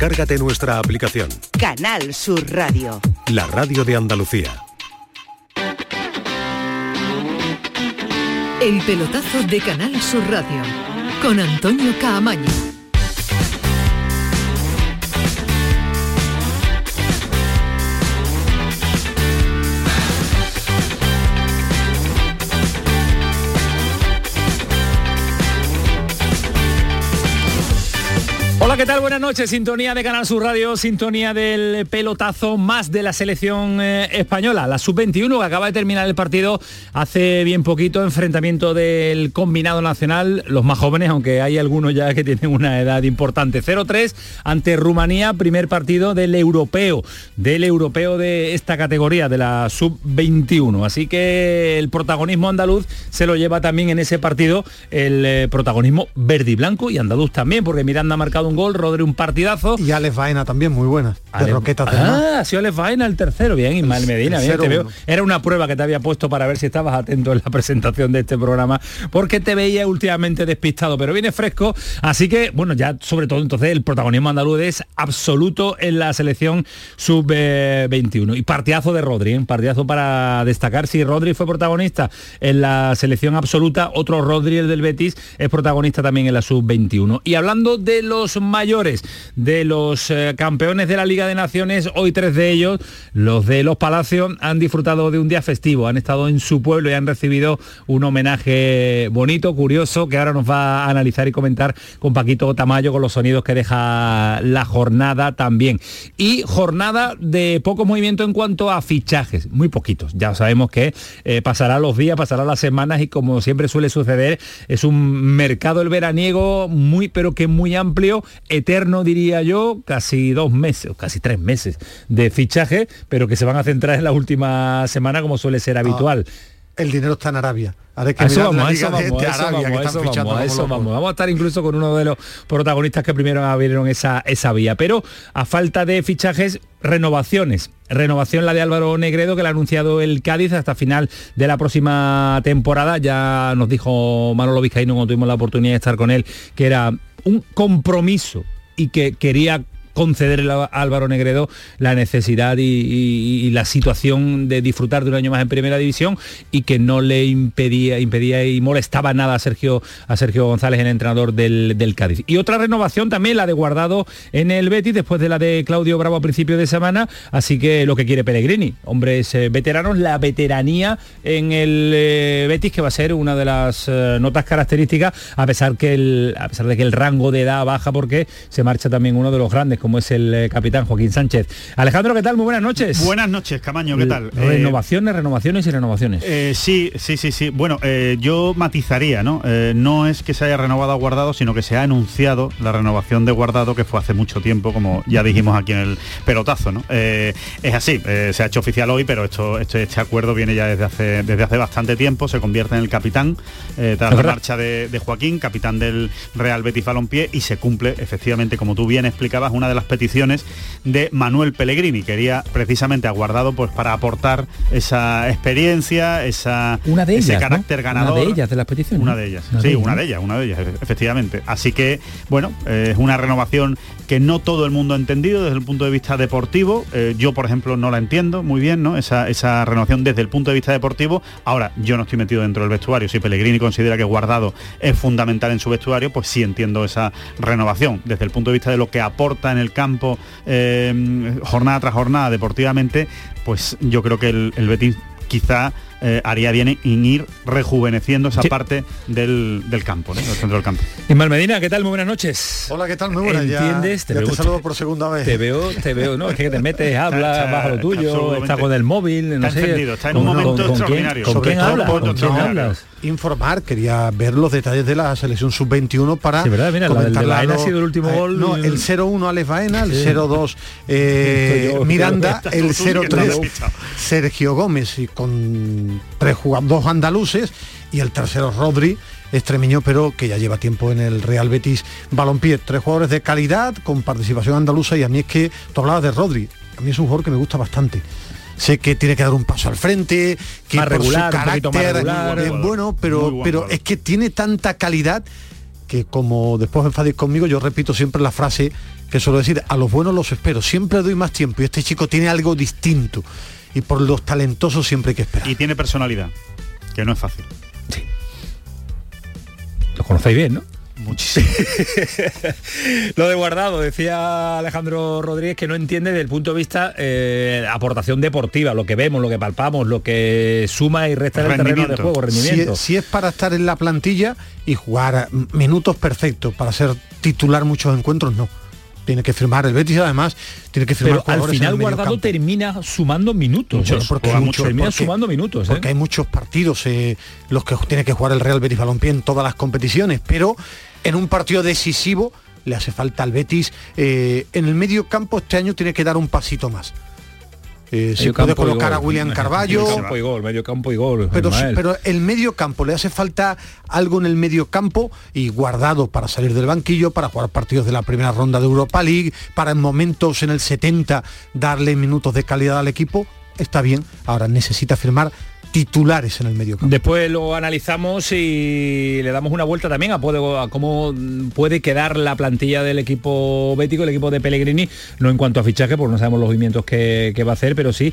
Descárgate nuestra aplicación. Canal Sur Radio. La radio de Andalucía. El pelotazo de Canal Sur Radio con Antonio Caamaño. ¿Qué tal? Buenas noches. Sintonía de Canal Sur Radio, sintonía del pelotazo más de la selección eh, española, la sub-21 que acaba de terminar el partido hace bien poquito, enfrentamiento del combinado nacional, los más jóvenes, aunque hay algunos ya que tienen una edad importante. 0-3 ante Rumanía, primer partido del europeo, del europeo de esta categoría, de la sub-21. Así que el protagonismo andaluz se lo lleva también en ese partido el eh, protagonismo verde y blanco y andaluz también, porque Miranda ha marcado un gol, Rodri un partidazo. Y Alex Vaina también, muy buena. De Roquetas del Ah, sido Alex Vaina el tercero. Bien, Ismael Medina. bien, te 0-1. veo. Era una prueba que te había puesto para ver si estabas atento en la presentación de este programa, porque te veía últimamente despistado, pero viene fresco. Así que, bueno, ya sobre todo entonces el protagonismo andaluz es absoluto en la selección sub-21. Y partidazo de Rodri, ¿eh? partidazo para destacar. Si Rodri fue protagonista en la selección absoluta, otro Rodri, el del Betis, es protagonista también en la sub-21. Y hablando de los mayores, de los eh, campeones de la Liga de Naciones, hoy tres de ellos, los de Los Palacios, han disfrutado de un día festivo, han estado en su pueblo y han recibido un homenaje bonito, curioso, que ahora nos va a analizar y comentar con Paquito Tamayo, con los sonidos que deja la jornada también. Y jornada de poco movimiento en cuanto a fichajes, muy poquitos. Ya sabemos que eh, pasará los días, pasará las semanas y como siempre suele suceder, es un mercado el veraniego muy, pero que muy amplio, eterno diría yo, casi dos meses, o casi tres meses de fichaje, pero que se van a centrar en la última semana como suele ser habitual. El dinero está en Arabia. Ahora hay que A eso vamos, a eso eso eso eso vamos. Vamos a estar incluso con uno de los protagonistas que primero abrieron esa, esa vía. Pero a falta de fichajes, renovaciones. Renovación la de Álvaro Negredo, que la ha anunciado el Cádiz hasta final de la próxima temporada. Ya nos dijo Manolo Vizcaíno cuando tuvimos la oportunidad de estar con él, que era un compromiso y que quería concederle a Álvaro Negredo la necesidad y, la situación de disfrutar de un año más en primera división y que no le impedía, impedía y molestaba nada a Sergio, a Sergio González, el entrenador del, del Cádiz. Y otra renovación también, la de Guardado en el Betis, después de la de Claudio Bravo a principio de semana, así que lo que quiere Pellegrini, hombres eh, veteranos, la veteranía en el eh, Betis, que va a ser una de las eh, notas características, a pesar, que el, a pesar de que el rango de edad baja porque se marcha también uno de los grandes, es el eh, capitán Joaquín Sánchez. Alejandro, ¿qué tal? Muy buenas noches. Buenas noches, Camaño, ¿qué tal? Eh, Renovaciones, renovaciones y renovaciones. eh, sí, sí, sí, sí. Bueno, eh, yo matizaría, ¿no? No es que se haya renovado a Guardado, sino que se ha anunciado la renovación de Guardado, que fue hace mucho tiempo, como ya dijimos aquí en el pelotazo, ¿no? Es así, se ha hecho oficial hoy, pero esto, esto- este acuerdo viene ya desde hace, desde hace bastante tiempo, se convierte en el capitán, tras la marcha de, de Joaquín, capitán del Real Betis Balompié, y se cumple, efectivamente, como tú bien explicabas, una de las peticiones de Manuel Pellegrini. Quería precisamente a Guardado pues para aportar esa experiencia, esa, Una de ese ellas, ¿no? carácter ganador. Una de ellas, de las peticiones. Una de ellas, Una sí, de una ellas. de ellas, una de ellas, efe- efectivamente. Así que, bueno, eh, es una renovación que no todo el mundo ha entendido desde el punto de vista deportivo. Eh, yo, por ejemplo, no la entiendo muy bien, ¿no? Esa, esa renovación desde el punto de vista deportivo. Ahora, yo no estoy metido dentro del vestuario. Si Pellegrini considera que Guardado es fundamental en su vestuario, pues sí entiendo esa renovación. Desde el punto de vista de lo que aporta en el campo eh, jornada tras jornada deportivamente, pues yo creo que el, el Betis quizá eh, haría bien en ir rejuveneciendo esa Sí. parte del, del campo, ¿no? del centro del campo. Ismael Medina, ¿qué tal? Muy buenas noches. Hola, ¿qué tal? Muy buenas. Ya- ¿Entiendes? Ya, Te te, veo- saludo por segunda vez. Te veo, te veo, no, es que te metes, hablas, Está- vas a lo tuyo, está con el móvil, no está sé. encendido, está en un ¿Con- momento con- con quién- extraordinario. ¿Con Sobre quién todo hablas? por- ¿Con quién hablas? Informar, quería ver los detalles de la selección sub-21 para Sí, ¿verdad? Mira, la comentarla Baena ha sido el último eh, gol. No, el 0-1 Alex Baena, el Sí. 0-2 eh, Miranda, el Tú bien lo has 0-3 dicho. Sergio Gómez y con tres jugadores, dos andaluces y el tercero Rodri extremeño pero que ya lleva tiempo en el Real Betis. Balompié tres jugadores de calidad con participación andaluza y a mí es que tú hablabas de Rodri a mí es un jugador que me gusta bastante. Sé que tiene que dar un paso al frente que Más por regular, su más carácter regular. es buen bueno pero pero es que tiene tanta calidad que como después enfadéis conmigo, yo repito siempre la frase que suelo decir, a los buenos los espero, siempre doy más tiempo y este chico tiene algo distinto y por los talentosos siempre hay que esperar. Y tiene personalidad, que no es fácil. Lo conocéis bien, ¿no? Muchísimo. Lo de guardado, decía Alejandro Rodríguez que no entiende desde el punto de vista eh, aportación deportiva, lo que vemos, lo que palpamos, lo que suma y resta en el terreno de juego, Si rendimiento. es, si es para estar en la plantilla y jugar minutos perfectos para ser titular muchos encuentros, no. Tiene que firmar el Betis, además, tiene que firmar Pero al final guardado termina sumando minutos. Bueno, porque hay mucho, mucho- termina porque- sumando minutos. ¿eh? porque hay muchos partidos eh, los que tiene que jugar el Real Betis Balompié en todas las competiciones, pero en un partido decisivo le hace falta al Betis. eh, en el medio campo este año tiene que dar un pasito más. Eh, se Medio puede colocar a. William Medio Carballo, campo y gol, medio campo y gol. pero, pero el medio campo le hace falta algo en el medio campo y guardado para salir del banquillo, para jugar partidos de la primera ronda de Europa League, para en momentos en el 70 darle minutos de calidad al equipo, está bien. Ahora necesita firmar titulares en el medio campo. Después lo analizamos y le damos una vuelta también a, a cómo puede quedar la plantilla del equipo bético, el equipo de Pellegrini, no en cuanto a fichaje, porque no sabemos los movimientos que, que va a hacer, pero sí,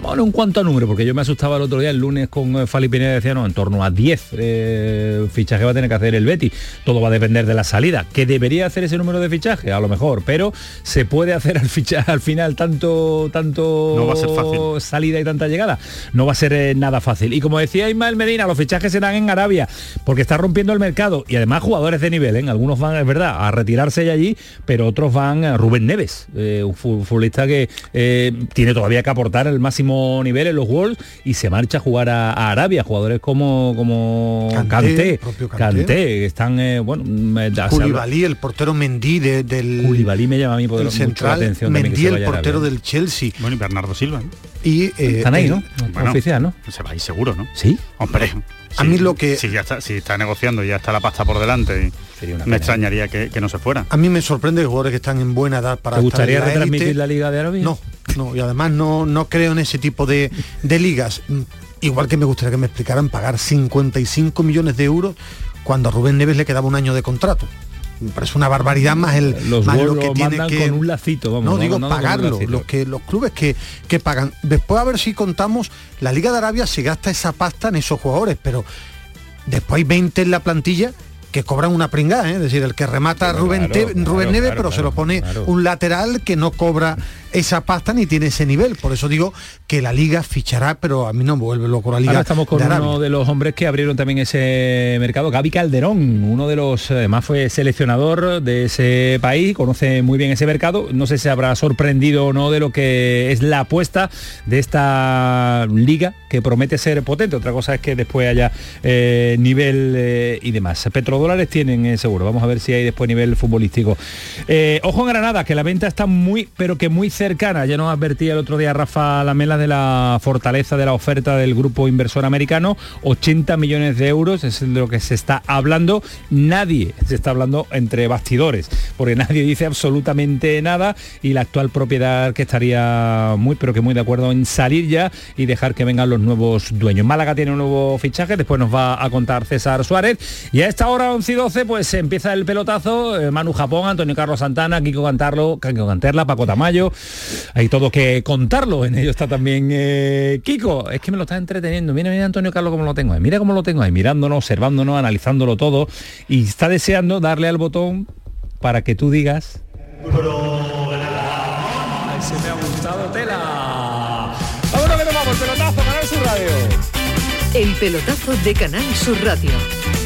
bueno, en cuanto a número, porque yo me asustaba el otro día, el lunes con Fali Pineda, decía, no, en torno a 10 eh, fichajes va a tener que hacer el Betis. Todo va a depender de la salida. ¿Que debería hacer ese número de fichaje? A lo mejor, pero se puede hacer al, ficha- al final tanto, tanto No va a ser fácil. salida y tanta llegada. No va a ser eh, nada fácil. Y como decía Ismael Medina, los fichajes serán en Arabia, porque está rompiendo el mercado. Y además jugadores de nivel, ¿eh? algunos van, es verdad, a retirarse de allí, pero otros van a Rubén Neves, eh, un fu- futbolista que eh, tiene todavía que aportar el máximo nivel en los Worlds y se marcha a jugar a, a Arabia. Jugadores como, como. Kanté, que están, eh, bueno, habla- Koulibaly, el portero Mendy de- del, Koulibaly me llama a mí del poder- mucho la central, atención se el portero Arabia. del Chelsea. Bueno, y Bernardo Silva. Y, eh, Están ahí, el- ¿no? Bueno, Oficial, ¿no? Se va a ir seguro, ¿no? Sí. Hombre. A sí, mí lo que- Si ya está, si está negociando y ya está la pasta por delante, y Sería una me pena. extrañaría que, que no se fuera. A mí me sorprende que jugadores que están en buena edad para ¿Te estar gustaría en la retransmitir élite- la Liga de Arabia? No, no, y además no, no creo en ese tipo de, de ligas. Mm, Igual que me gustaría que me explicaran pagar 55 millones de euros cuando a Rubén Neves le quedaba un año de contrato. Parece una barbaridad más el Los más lo que lo tiene mandan que con un lacito, vamos, no digo pagarlo los que los clubes que, que pagan. Después a ver si contamos la Liga de Arabia se gasta esa pasta en esos jugadores pero después hay 20 en la plantilla que cobran una pringada, ¿eh? es decir, el que remata Pero Rubén, claro, Rubén Neves, claro, pero se lo pone claro. un lateral que no cobra esa pasta ni tiene ese nivel. Por eso digo que la liga fichará, pero a mí no me vuelve loco la liga. Ahora estamos con de uno de los hombres que abrieron también ese mercado, Gaby Calderón, uno de los, además fue seleccionador de ese país, conoce muy bien ese mercado, no sé si habrá sorprendido o no de lo que es la apuesta de esta liga que promete ser potente, otra cosa es que después haya eh, nivel eh, y demás. Tienen eh, seguro, vamos a ver si hay después nivel futbolístico. Eh, ojo en Granada, que la venta está muy, pero que muy cercana, ya nos advertía el otro día Rafa Lamela de la fortaleza de la oferta del grupo inversor americano, 80 millones de euros es de lo que se está hablando, nadie se está hablando entre bastidores, porque nadie dice absolutamente nada. Y la actual propiedad que estaría muy, pero que muy de acuerdo en salir ya y dejar que vengan los nuevos dueños. Málaga tiene un nuevo fichaje, después nos va a contar César Suárez. Y a esta hora 11 y 12 pues empieza el pelotazo, eh, Manu Japón, Antonio Carlos Santana, Kiko Cantarlo, Kiko Canterla, Paco Tamayo, hay todo que contarlo, en ello está también eh, Kiko, es que me lo está entreteniendo, mira, mira Antonio Carlos cómo lo tengo ahí, mira cómo lo tengo ahí, mirándonos, observándonos, analizándolo todo y está deseando darle al botón para que tú digas Ay, se me ha gustado tela. Vámonos que nos vamos, pelotazo, Canal Sur Radio. El pelotazo de Canal Sur Radio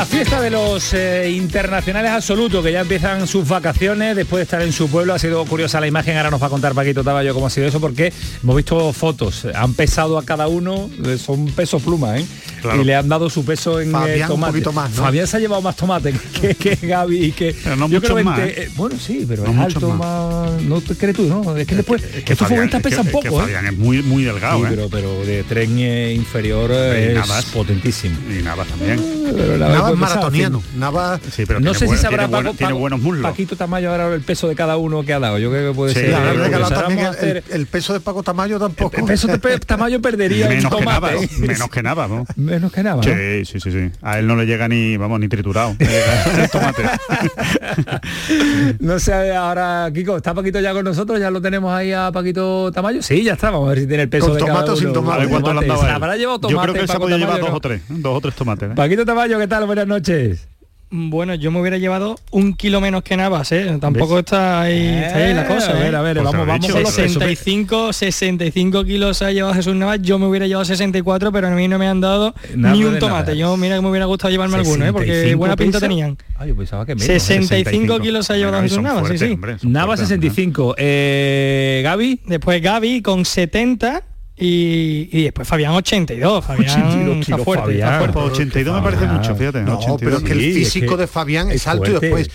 La fiesta de los eh, internacionales absolutos que ya empiezan sus vacaciones después de estar en su pueblo. Ha sido curiosa la imagen, ahora nos va a contar Paquito Taballo cómo ha sido eso, porque hemos visto fotos, han pesado a cada uno, eh, son pesos plumas, ¿eh? Claro. Y le han dado su peso en Fabián eh, un tomate. poquito más, ¿no? Fabián se ha llevado más tomate que, que Gaby y que. Pero no yo creo que, bueno, sí, pero No es alto más. más. No te crees tú, ¿no? Es que después. Es que estos Fabián- futbolistas pesan es poco, ¿eh? Fabián es muy, muy delgado, Sí, pero, pero de tren inferior es potentísimo. Y Navas también. Pero la Navas pues, maratoniano. Navas Sí, pero no tiene sé buen- si sabrá tiene, bueno- Paco- tiene Paco- buenos muslos. Paquito Tamayo ahora el peso de cada uno que ha dado. Yo creo que puede Sí, ser. que a el, hacer- el peso de Paco Tamayo tampoco. el peso de Pe- Tamayo perdería Menos que tomate. Navas. Menos que Navas, ¿no? Menos que nada. ¿no? Sí, sí, sí, sí. A él no le llega ni, vamos, ni triturado. El tomate. No sé, ahora, Kiko, ¿está Paquito ya con nosotros? ¿Ya lo tenemos ahí a Paquito Tamayo? Sí, ya está. Vamos a ver si tiene el peso ¿Con de tomate cada o sin uno. tomate? A ver cuánto le han dado a Se él. habrá llevado tomate. Yo creo que se ha Paco podido llevar dos ¿no? o tres. ¿eh? Dos o tres tomates. ¿eh? Paquito Tamayo, ¿qué tal? Buenas noches. Bueno, yo me hubiera llevado un kilo menos que Navas, ¿eh? Tampoco está ahí, está ahí la cosa. A ver, ¿eh? a ver, Pues vamos, vamos dicho. con los pesos. 65, 65 kilos ha llevado Jesús Navas, yo me hubiera llevado 64, pero a mí no me han dado Nada ni un nada. tomate. Yo mira que me hubiera gustado llevarme alguno, ¿eh? porque 65 buena pinta pesa. tenían. Ah, yo pensaba que menos. 65 kilos ha llevado Bueno, Jesús Navas, sí, fuertes, sí. hombre, son Nava fuertes, 65. Eh, Gaby. Después Gaby con 70 y, y después Fabián 82. Fabián 82 está kilos, fuerte, está fuerte. Pues 82 me parece Fabián. mucho, fíjate. No, 82. pero es que el sí, es físico que de Fabián es es, alto fuerte. y después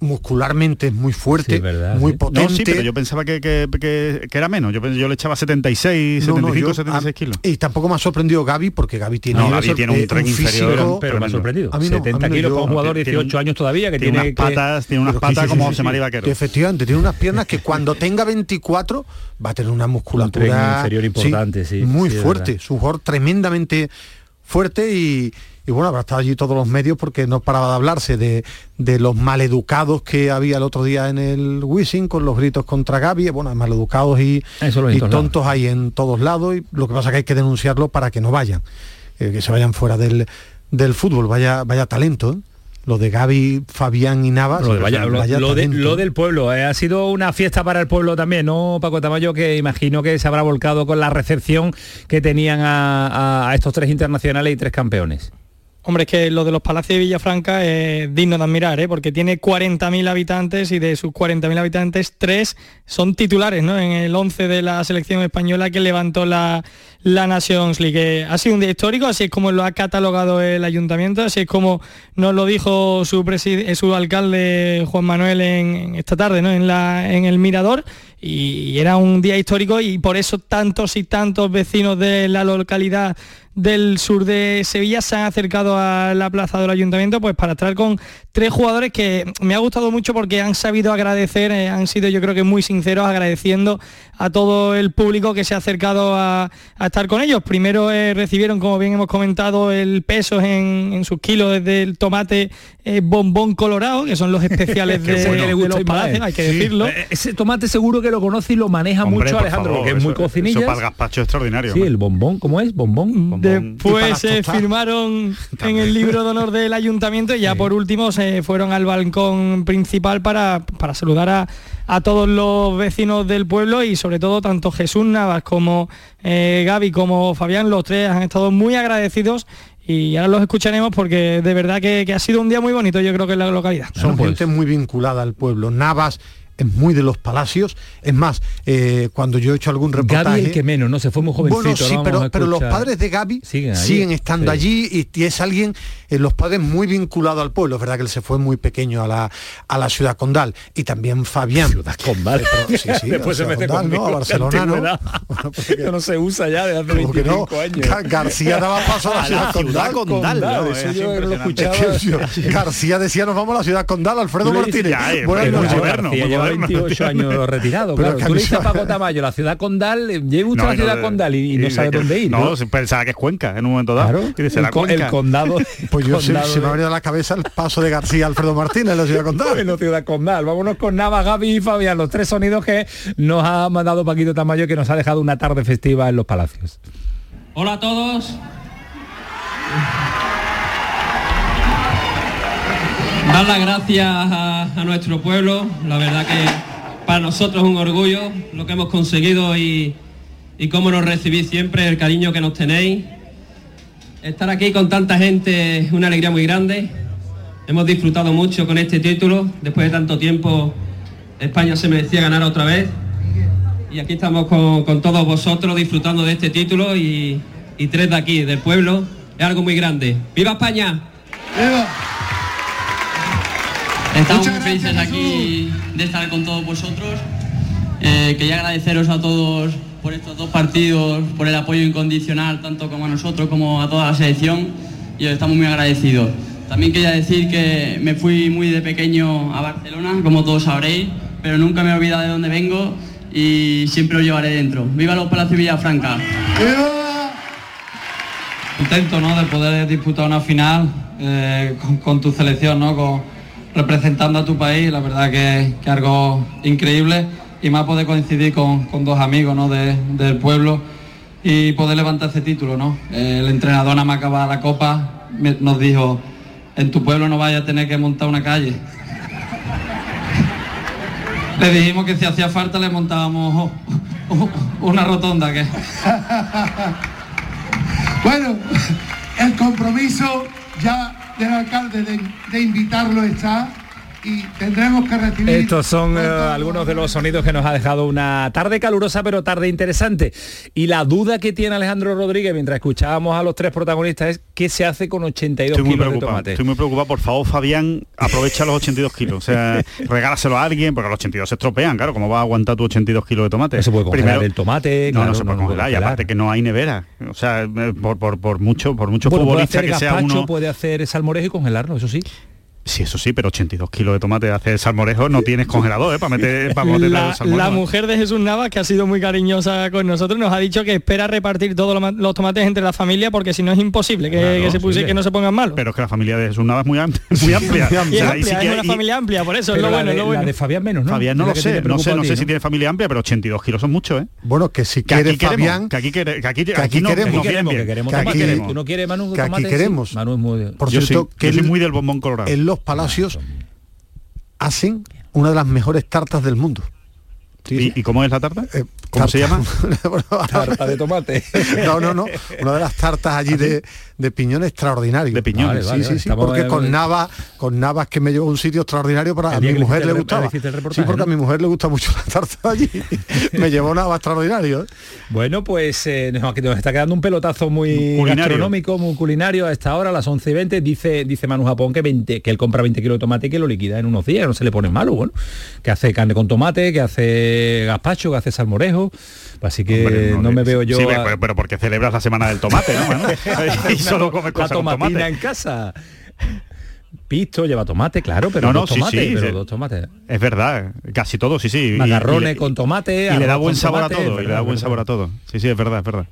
muscularmente es muy fuerte, Sí, verdad, muy sí. potente. No, sí, pero yo pensaba que, que, que- que era menos. Yo, yo le echaba 76, No, no, 75, yo- 76 a- kilos. Y tampoco me ha sorprendido Gaby porque Gaby tiene, No, Gaby tiene un eh, tren inferior, físico- pero- Pero me ha sorprendido. A mí no, 70 a mí no, kilos yo- para un jugador de Tiene un- 18 años todavía que tiene, tiene, unas que- patas, tiene unas patas como José. María Vaquero. Que efectivamente tiene unas piernas que cuando tenga 24 va a tener una musculatura inferior importante, sí, muy sí, fuerte, un jugador tremendamente fuerte y, y bueno, habrá estado allí todos los medios porque no paraba de hablarse de, de los maleducados que había el otro día en el Wizzing con los gritos contra Gaby, bueno, maleducados y, Eso tontos hay en todos lados y lo que pasa es que hay que denunciarlo para que no vayan, eh, que se vayan fuera del, del fútbol, vaya, vaya talento, ¿eh? Lo de Gaby, Fabián y Navas. Lo, de- vaya- lo- vaya lo de- talento. lo del pueblo, eh, ha sido una fiesta para el pueblo también, ¿no, Paco Tamayo? Que imagino que se habrá volcado con la recepción que tenían a, a- a estos tres internacionales y tres campeones. Hombre, es que lo de los Palacios de Villafranca es digno de admirar, ¿eh? porque tiene 40.000 habitantes y de sus 40.000 habitantes, tres son titulares ¿no? en el 11 de la selección española que levantó la, la Nations League. Eh, Ha sido un día histórico, así es como lo ha catalogado el ayuntamiento, así es como nos lo dijo su, su alcalde Juan Manuel en esta tarde ¿no? en, la, en el Mirador. Y era un día histórico y por eso tantos y tantos vecinos de la localidad del sur de Sevilla se han acercado a la plaza del ayuntamiento pues para estar con tres jugadores que me ha gustado mucho porque han sabido agradecer, eh, han sido yo creo que muy sinceros agradeciendo a todo el público que se ha acercado a, a estar con ellos. Primero eh, recibieron, como bien hemos comentado, el peso en, en sus kilos del tomate eh, bombón colorado, que son los especiales de, bueno, de los palacios, hay que Sí. decirlo. Eh, Ese tomate seguro que lo conoce y lo maneja Hombre, mucho Alejandro, favor, que es muy cocinilla. Eso para el gazpacho extraordinario. Sí, hombre. el bombón, ¿cómo es? Bombón. Bombón. Y para Después se firmaron en el libro de honor del ayuntamiento y ya por último se fueron al balcón principal para, para saludar a, a todos los vecinos del pueblo y sobre todo tanto Jesús Navas como eh, Gaby como Fabián, los tres han estado muy agradecidos y ahora los escucharemos porque de verdad que, que ha sido un día muy bonito yo creo que en la localidad. Son Bueno, pues- gente muy vinculada al pueblo. Navas es muy de los palacios. Es más, eh, cuando yo he hecho algún reportaje... Gaby el que menos, ¿no? Se fue muy jovencito. Bueno, sí, pero, pero los padres de Gaby Siguen siguen, allí, estando sí. allí y, y es alguien, eh, los padres muy vinculado al pueblo. Es verdad que él se fue muy pequeño a la, a la ciudad condal. Y también Fabián. Ciudad Condal. Pero- sí, sí, Después se mete Condal, conmigo. ¿no? A Barcelona, ¿no? Bueno, no se usa ya desde hace Como que 25 no, años. Ga- García daba paso a la A la condal. ciudad condal, Condal, ¿no? eso Es yo lo escuchaba. García decía nos vamos a la ciudad condal, Alfredo Martínez. eh, Buenas noches. Moderno, García muy lleva moderno, 28 años retirado, Pero claro. Tú mí le dices se- a Paco Tamayo, la ciudad condal, eh, lleva usted No, a la no, ciudad condal y, y no sabe dónde ir. No, pensaba que es Cuenca en un momento dado. Claro, Y dice, el, la el Cuenca. condado. Pues yo se, condado se me ha venido a la cabeza el paso de García Alfredo Martínez en la ciudad condal. Bueno, Ciudad Condal. Vámonos con Nava, Gaby y Fabián, los tres sonidos que nos ha mandado Paquito Tamayo que nos ha dejado una tarde festiva en los palacios. Hola a todos. Dar las gracias a, nuestro pueblo. La verdad que para nosotros es un orgullo lo que hemos conseguido y, y cómo nos recibís siempre, el cariño que nos tenéis. Estar aquí con tanta gente es una alegría muy grande. Hemos disfrutado mucho con este título. Después de tanto tiempo, España se merecía ganar otra vez. Y aquí estamos con, todos vosotros disfrutando de este título y, y tres de aquí, del pueblo. Es algo muy grande. ¡Viva España! Estamos muy felices aquí de estar con todos vosotros. Eh, quería agradeceros a todos por estos dos partidos, por el apoyo incondicional, tanto como a nosotros como a toda la selección, y os estamos muy agradecidos. También quería decir que me fui muy de pequeño a Barcelona, como todos sabréis, pero nunca me he olvidado de dónde vengo y siempre os llevaré dentro. ¡Viva los Palacios Villafranca! Contento ¿no? de poder disputar una final eh, con, con tu selección, ¿no? Con- representando a tu país, la verdad que que algo increíble y más poder coincidir con, dos amigos ¿no? de- del pueblo y poder levantar ese título. ¿no? El entrenador nada más la copa nos dijo, en tu pueblo no vaya a tener que montar una calle. Le dijimos que si hacía falta le montábamos una rotonda que Bueno, el compromiso ya del alcalde de, de invitarlo está y tendremos que recibir... Estos son eh, algunos de los sonidos que nos ha dejado una tarde calurosa, pero tarde interesante. Y la duda que tiene Alejandro Rodríguez mientras escuchábamos a los tres protagonistas es qué se hace con 82 Estoy muy kilos de preocupado. tomate. Estoy muy preocupado. Por favor, Fabián, aprovecha los 82 kilos. O sea, regálaselo a alguien, porque los 82 se estropean, claro. ¿Cómo vas a aguantar tu 82 kilos de tomate? No se puede congelar el tomate, No, claro, no se puede no, congelar. puede Y aparte que no hay nevera. O sea, eh, por, por, por mucho, por mucho Bueno, puede futbolista hacer que sea gazpacho, uno. puede hacer salmorejo y congelarlo, eso sí. Sí, eso sí, pero 82 kilos de tomate hace salmorejo no tienes congelador, ¿eh? Para meter, para meter La, el salmorejo. la mujer de Jesús Navas, que ha sido muy cariñosa con nosotros, nos ha dicho que espera repartir todos los ma- los tomates entre la familia porque si no es imposible que, Claro, que se puse, sí. que no se pongan malos. Pero es que la familia de Jesús Nava es muy, am- muy amplia. Y es O sea, ahí sí amplia, que es una hay- familia amplia, por eso es lo la bueno, de- es lo bueno. La de Fabián menos, ¿no? Fabián no Es lo sé, no sé, no sé si tiene familia amplia, pero 82 kilos son muchos, ¿eh? Bueno, que si Que quiere aquí queremos, que aquí, quere- que aquí, que aquí aquí no, queremos, Que queremos, que queremos Que tomate. aquí- queremos. ¿Tú no quieres, Manu, que aquí? Sí. queremos. Manu es muy... por cierto, sí, que él- muy del bombón colorado. Los palacios hacen una de las mejores tartas del mundo. Sí, ¿Y, y cómo es la tarta? Eh, ¿Cómo se llama? Tarta de tomate. no, no, no. Una de las tartas allí de, de piñón extraordinario. De piñones. Sí, Vale, sí, vale, sí. Porque con Navas, con Navas que me llevó a un sitio extraordinario para a mi le mujer le gustaba. le el Sí, porque ¿no? a mi mujer le gusta mucho la tarta allí. me llevó Navas extraordinario. ¿eh? Bueno, pues eh, nos, nos está quedando un pelotazo muy Culinario. gastronómico, muy culinario a esta hora, a las 11 y 20. Dice, dice Manu Japón que, 20, que él compra 20 kilos de tomate y que lo liquida en unos días, no se le pone malo, bueno. Que hace carne con tomate, que hace gazpacho, que hace salmorejo. Así que Hombre, no, me veo yo... Sí, a- pero, pero porque celebras la semana del tomate, ¿no? Y solo comes cosas con tomatina tomate. en casa. Pisto, lleva tomate, claro, pero No, no, dos sí, tomates, sí, pero sí. dos tomates. Es verdad, casi todo, sí, sí. Y- Macarrones y- con tomate. Y le da buen sabor a todo, y le da buen sabor a todo. Sí, sí, es verdad, es verdad.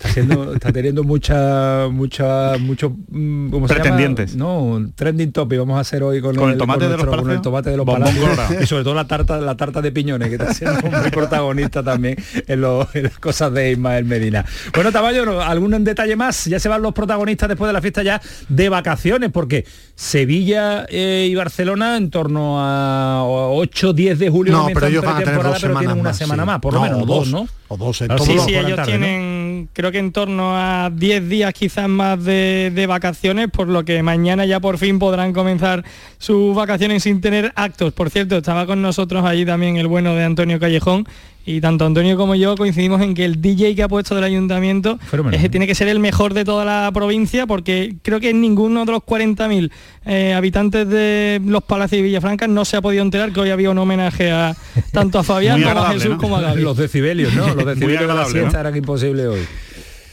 Está, teniendo mucha, mucha, mucho, mm, ¿cómo se llama? Pretendientes. No, trending topic vamos a hacer hoy con, ¿Con el tomate de los nuestro- con palacios? el tomate de los palacios. y sobre todo la tarta, la tarta de piñones, que está siendo muy protagonista también en, lo- en las cosas de Ismael Medina. Bueno, Tamayo. ¿algún detalle más? Ya se van los protagonistas después de la fiesta ya de vacaciones, porque Sevilla eh, y Barcelona en torno a 8, 10 de julio No, pero ellos van a tener dos semanas tienen una más, semana sí. más, por lo No, menos o dos, dos, ¿no? o dos en Claro, todos Sí, los sí, por la ellos tarde, ¿no? Creo que en torno a 10 días quizás más de, de vacaciones, por lo que mañana ya por fin podrán comenzar sus vacaciones sin tener actos. Por cierto, estaba con nosotros allí también el bueno de Antonio Callejón y tanto Antonio como yo coincidimos en que el DJ que ha puesto del ayuntamiento es que tiene que ser el mejor de toda la provincia porque creo que ninguno de los 40.000 eh, habitantes de los Palacios y Villafranca no se ha podido enterar que hoy había un homenaje a tanto a Fabián como a Jesús ¿no? como a Gaby. Los decibelios, ¿no? Los decibelios de la siesta ¿no? eran imposibles hoy.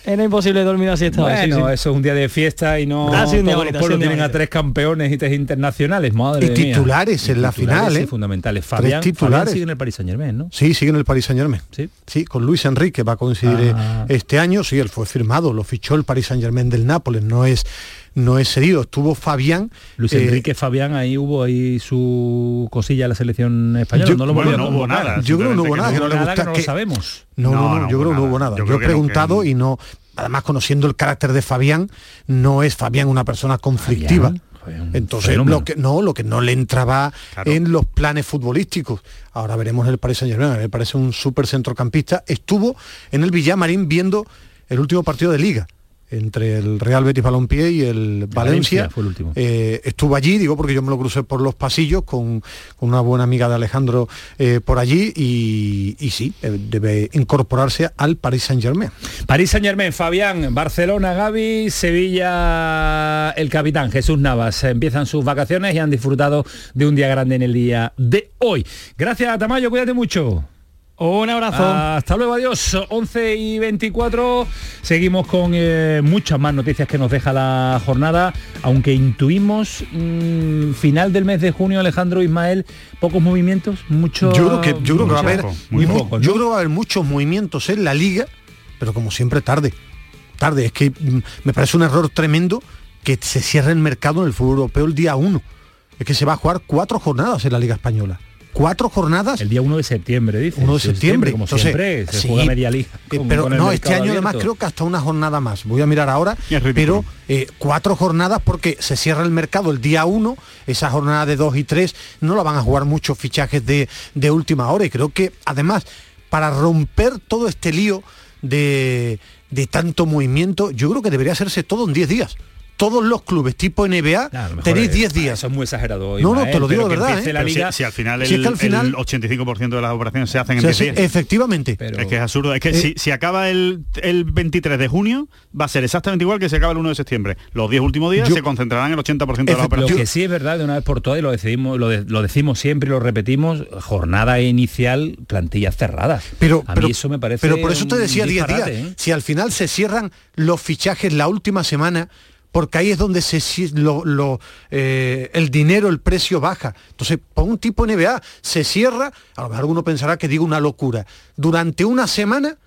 Era imposible dormir así esta vez, sí, Bueno, sí. eso es un día de fiesta y no Ha sido un día todos los pueblos tienen a tres campeones y tres internacionales, madre Y mía. titulares en la Titulares, final, sí, ¿eh? fundamentales. Tres Fabián, titulares. Fabián sigue en el Paris Saint Germain, ¿no? Sí, sigue en el Paris Saint Germain. Sí. con Luis Enrique va a coincidir Ah. este año. Sí, él fue firmado, lo fichó el Paris Saint Germain del Nápoles, no es no es cedido. Estuvo Fabián. Luis eh, Enrique Fabián ahí hubo ahí su cosilla en la selección española. Yo- no lo bueno, volvió a no hubo nada, Yo creo que no hubo nada, que no le gusta no lo que- sabemos. No, no, no, yo creo que no hubo nada. Yo, he que no, preguntado y no, además conociendo el carácter de Fabián, no es Fabián una persona conflictiva. Entonces, fenómeno. lo que no, lo que no le entraba Claro. en los planes futbolísticos. Ahora veremos el Paris Saint Germain, me parece un súper centrocampista. Estuvo en el Villamarín viendo el último partido de liga entre el Real Betis Balompié y el Valencia. Valencia fue el último. Eh, estuvo allí, digo, porque yo me lo crucé por los pasillos con, con una buena amiga de Alejandro eh, por allí y, y sí, eh, debe incorporarse al Paris Saint Germain. París Saint Germain, Fabián, Barcelona, Gaby, Sevilla, el capitán Jesús Navas. Empiezan sus vacaciones y han disfrutado de un día grande en el día de hoy. Gracias, Tamayo, cuídate mucho. Un abrazo. Hasta luego, adiós. 11 y 24. Seguimos con eh, muchas más noticias que nos deja la jornada, aunque intuimos mm, final del mes de junio, Alejandro Ismael, pocos movimientos, mucho. Yo creo que, yo creo que va a haber muy mu- pocos, yo creo que va a haber muchos movimientos en la liga, pero como siempre tarde. Tarde. Es que mm, me parece un error tremendo que se cierre el mercado en el fútbol europeo el día 1. Es que se va a jugar cuatro jornadas en la Liga Española. Cuatro jornadas. El día 1 de septiembre, dice. 1 de septiembre. Como Entonces, siempre, se sí, juega media liga. eh, con- pero con no, este año además abierto. creo que hasta una jornada más. Voy a mirar ahora, pero eh, cuatro jornadas porque se cierra el mercado el día 1, esa jornada de 2 y 3 no la van a jugar muchos fichajes de, de última hora y creo que además para romper todo este lío de, de tanto movimiento, yo creo que debería hacerse todo en 10 días. Todos los clubes tipo NBA lo tenéis es- 10 días. Eso es muy exagerado. No, no, Ismael, te lo digo pero de verdad, ¿eh? la Pero si- liga. si, al final el, Si es que al final- el 85% de las operaciones se hacen en Se 10 hace- días. efectivamente. es que es absurdo. Es que Eh, si, si acaba el, el 23 de junio, va a ser exactamente igual que se acaba el 1 de septiembre. Los 10 últimos días Yo- se concentrarán en el 80% de las Lo operaciones. que sí es verdad de una vez por todas y lo decidimos, lo, de- lo decimos siempre y lo repetimos, jornada inicial, plantillas cerradas. Pero, a pero- mí eso me parece. Pero por eso te decía 10 días. ¿eh? Si al final se cierran los fichajes la última semana, porque ahí es donde se lo, eh, el dinero, el precio baja. Entonces, por un tipo NBA se cierra, a lo mejor alguno pensará que digo una locura. Durante una semana,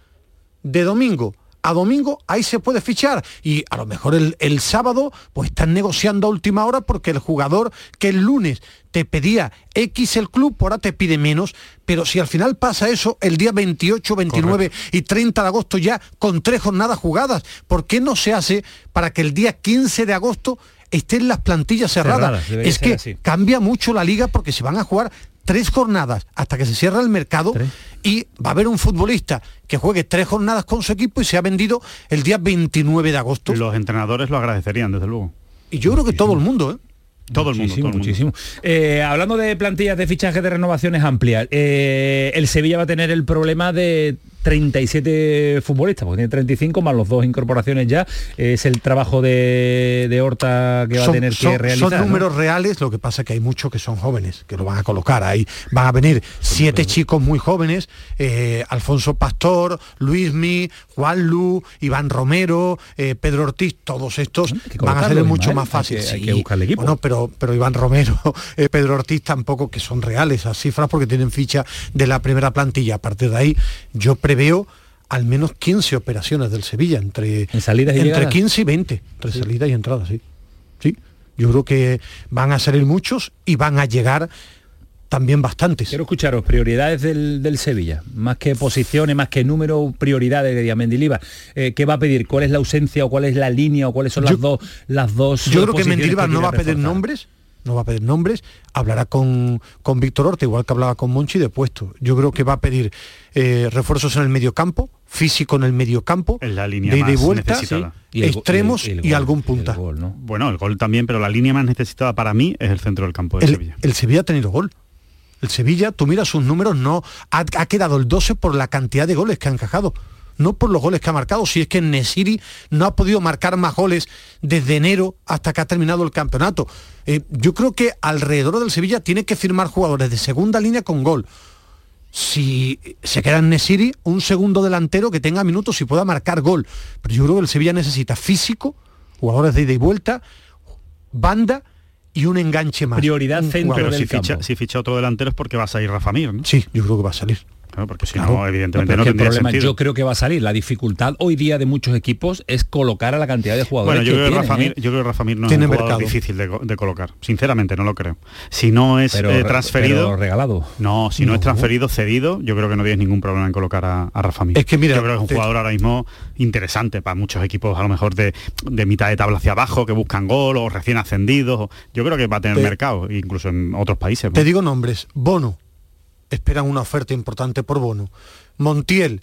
de domingo a domingo, ahí se puede fichar. Y a lo mejor el, el sábado, pues están negociando a última hora porque el jugador que el lunes te pedía X el club, por ahora te pide menos. Pero si al final pasa eso, el día 28, 29 y 30 de agosto ya con tres jornadas jugadas, ¿por qué no se hace para que el día 15 de agosto estén las plantillas cerradas? Es que así. cambia mucho la liga porque se van a jugar tres jornadas hasta que se cierra el mercado y va a haber un futbolista que juegue tres jornadas con su equipo y se ha vendido el día 29 de agosto. Los entrenadores lo agradecerían, desde luego. Y yo creo que todo el mundo, ¿eh? Todo el mundo, Muchísimo, todo el mundo. muchísimo. Eh, hablando de plantillas de fichajes de renovaciones amplias, eh, el Sevilla va a tener el problema de 37 futbolistas, porque tiene 35 más los dos incorporaciones ya. Es el trabajo de, de Horta que va a tener que realizar. son ¿no? números reales, lo que pasa es que hay muchos que son jóvenes, que lo van a colocar ahí. Van a venir siete chicos muy jóvenes, eh, Alfonso Pastor, Luismi, Juan Lu, Iván Romero, eh, Pedro Ortiz, todos estos van a ser mucho más hay fácil. que- hay que buscarle equipo. Bueno, pero, pero Iván Romero, eh, Pedro Ortiz tampoco, que son reales esas cifras porque tienen ficha de la primera plantilla. A partir de ahí, yo preveo al menos 15 operaciones del Sevilla, entre, salidas y entre llegadas? 15 y 20, entre salidas y entradas, sí. Sí, yo creo que van a salir muchos y van a llegar también bastantes. Quiero escucharos prioridades del, del Sevilla, más que posiciones, más que número, prioridades de Mendilibar. Eh, ¿Qué va a pedir? ¿Cuál es la ausencia o cuál es la línea o cuáles son las dos las dos Yo creo que Mendilibar no va a pedir reforzar? nombres, no va a pedir nombres, hablará con, con Víctor Horta, igual que hablaba con Monchi, de puesto. Yo creo que va a pedir eh, refuerzos en el mediocampo, físico en el mediocampo, Es la línea de ida y más vuelta. Y el extremos y el- gol, algún punta. el gol, ¿no? Bueno, el gol también, pero la línea más necesitada para mí es el centro del campo de el, Sevilla. el Sevilla ha tenido gol. El Sevilla, tú miras sus números, no ha, ha quedado el 12 por la cantidad de goles que ha encajado. No por los goles que ha marcado, si es que Nesiri no ha podido marcar más goles desde enero hasta que ha terminado el campeonato. Eh, yo creo que alrededor del Sevilla tiene que firmar jugadores de segunda línea con gol. Si se queda en Nesiri, un segundo delantero que tenga minutos y pueda marcar gol. Pero yo creo que el Sevilla necesita físico, jugadores de ida y vuelta, banda y un enganche más. Prioridad centro. Pero del si ficha, si ficha otro delantero es porque va a salir Rafa Mir, ¿no? Sí, yo creo que va a salir. Porque si Claro. no, evidentemente no que el tendría problema, sentido. yo creo que va a salir. La dificultad hoy día de muchos equipos es colocar a la cantidad de jugadores Bueno, yo que creo que, tienen, Rafa Mir, ¿eh? yo creo que Rafa Mir no Tiene es un jugador difícil de, co- de colocar. Sinceramente, no lo creo. Si no es Pero eh, transferido... pero regalado. No, si no, es transferido, cedido, yo creo que no tienes ningún problema en colocar a, a Rafa Mir. Es que mira, yo creo que es un te- jugador ahora mismo interesante para muchos equipos, a lo mejor de, de mitad de tabla hacia abajo, que buscan gol o recién ascendidos. Yo creo que va a tener Te- mercado, incluso en otros países. ¿no? Te digo nombres. Bono, esperan una oferta importante por Bono. Montiel,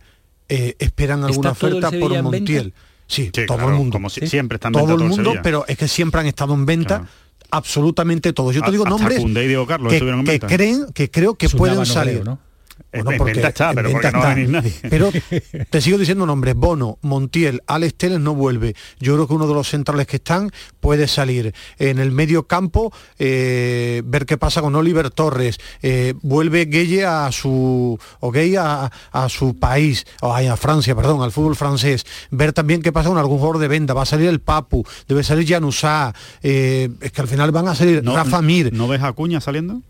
eh, esperan alguna ¿Está todo el oferta por? Montiel. Sí, Sí, todo claro, el mundo. como si- Sí. siempre está en todo todo el mundo, Sevilla. pero es que siempre han estado en venta. Claro. Absolutamente todos. Yo te digo nombres Carlos que, que venta. creen que creo que pueden salir. creo, ¿no? En- en venta está, en pero venta porque no va a está. venir nadie. Pero te sigo diciendo nombres. Bono, Montiel, Alex Teles no vuelve. Yo creo que uno de los centrales que están puede salir. En el medio campo, eh, ver qué pasa con Oliver Torres. Eh, vuelve Gueye a su o Gueye a, a su país, o a Francia, perdón, al fútbol francés. Ver también qué pasa con algún jugador de venta. Va a salir el Papu, debe salir Janusá. Eh, es que al final van a salir ¿No, Rafa Mir. ¿No ves a Acuña saliendo?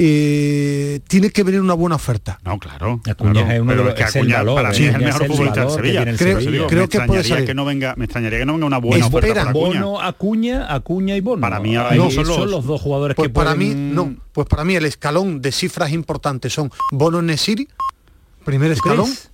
Eh, tiene que venir una buena oferta. No, claro. Acuña claro, es uno pero de es que los- el Acuña valor, para mí es el mejor es el futbolista que Sevilla. Creo- me que puede extrañaría salir. que no venga, me extrañaría que no venga una buena oferta Esperan. por Acuña. Bono, Acuña, Acuña y Bono. Para mí ahora Ahí mismo son, son los- los dos jugadores Pues que para pueden- mí, no. Pues para mí el escalón de cifras importantes son Bono Nesiri, primer escalón. crees?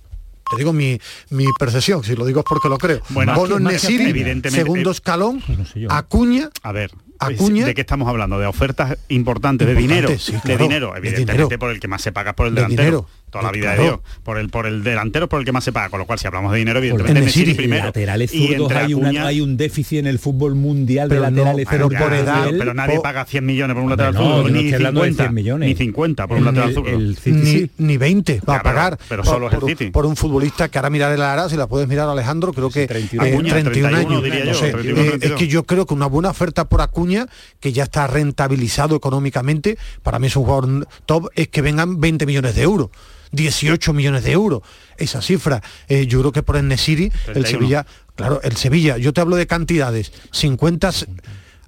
Te digo mi, mi percepción, si lo digo es porque lo creo. Bueno, Bono Nesiri, segundo eh, escalón, no sé yo. Acuña, A ver, Acuña. ¿de qué estamos hablando? ¿De ofertas importantes, de dinero? De dinero, de evidentemente dinero. por el que más se paga es por el De delantero. dinero. Toda la vida de. Dios. Por el, por el delantero por el que más se paga. Con lo cual, si hablamos de dinero, el evidentemente Nesiri primero. laterales Y zurdos entre hay, una- Acuña- hay un déficit en el fútbol mundial Pero de no, laterales pero por edad, pero nadie po- paga 100 millones por un lateral No, zurdo, yo no ni estoy hablando de 50, 100 millones. ni 50 por un El- lateral el- zurdo. el ni, ni 20 va a pagar pero- pero por- solo es el por, City. por un futbolista que ahora mirar el Ara, si la puedes mirar Alejandro, creo que 31. eh, Acuña, 31 31 años. yo, sé. 31, Eh, es 32. que yo creo que una buena oferta por Acuña, que ya está rentabilizado económicamente, para mí es un jugador top, es que vengan 20 millones de euros. 18 millones de euros, esa cifra. Eh, yo creo que por el Nesiri, el 31. Sevilla, claro, el Sevilla, yo te hablo de cantidades, 50,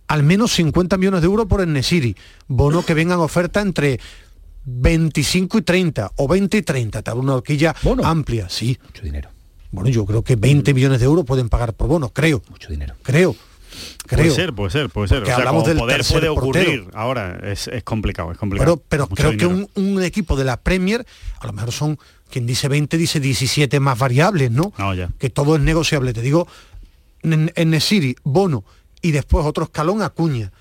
al menos 50 millones de euros por el Nesiri. Bono que vengan oferta entre 25 y 30 o 20 y 30, te hablo una horquilla Bono. amplia, sí. Mucho dinero, Bueno, yo creo que 20 millones de euros pueden pagar por bonos, creo, mucho dinero. creo. Creo. Puede ser, puede ser, puede ser. O sea, hablamos del poder puede ocurrir portero. ahora, es, es complicado, es complicado. Pero, creo que un, un equipo de la Premier, a lo mejor son, quien dice 20, dice 17 más variables, ¿no? No, ya. Que todo es negociable. Te digo, en, en Nesiri, Bono y después otro escalón Acuña.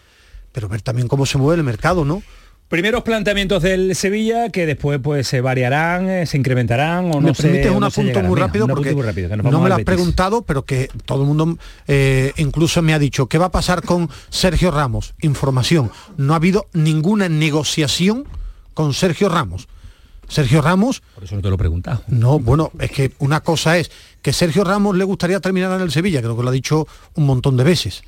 Pero ver también cómo se mueve el mercado, ¿no? Primeros planteamientos del Sevilla que después pues se variarán, eh, se incrementarán o no me se- permites un no apunto muy rápido porque muy rápido, que nos no me lo has preguntado, pero que todo el mundo eh, incluso me ha dicho, ¿qué va a pasar con Sergio Ramos? Información, no ha habido ninguna negociación con Sergio Ramos. Sergio Ramos, Por eso no te lo he preguntado. no, bueno, es que una cosa es que Sergio Ramos le gustaría terminar en el Sevilla, creo que lo ha dicho un montón de veces.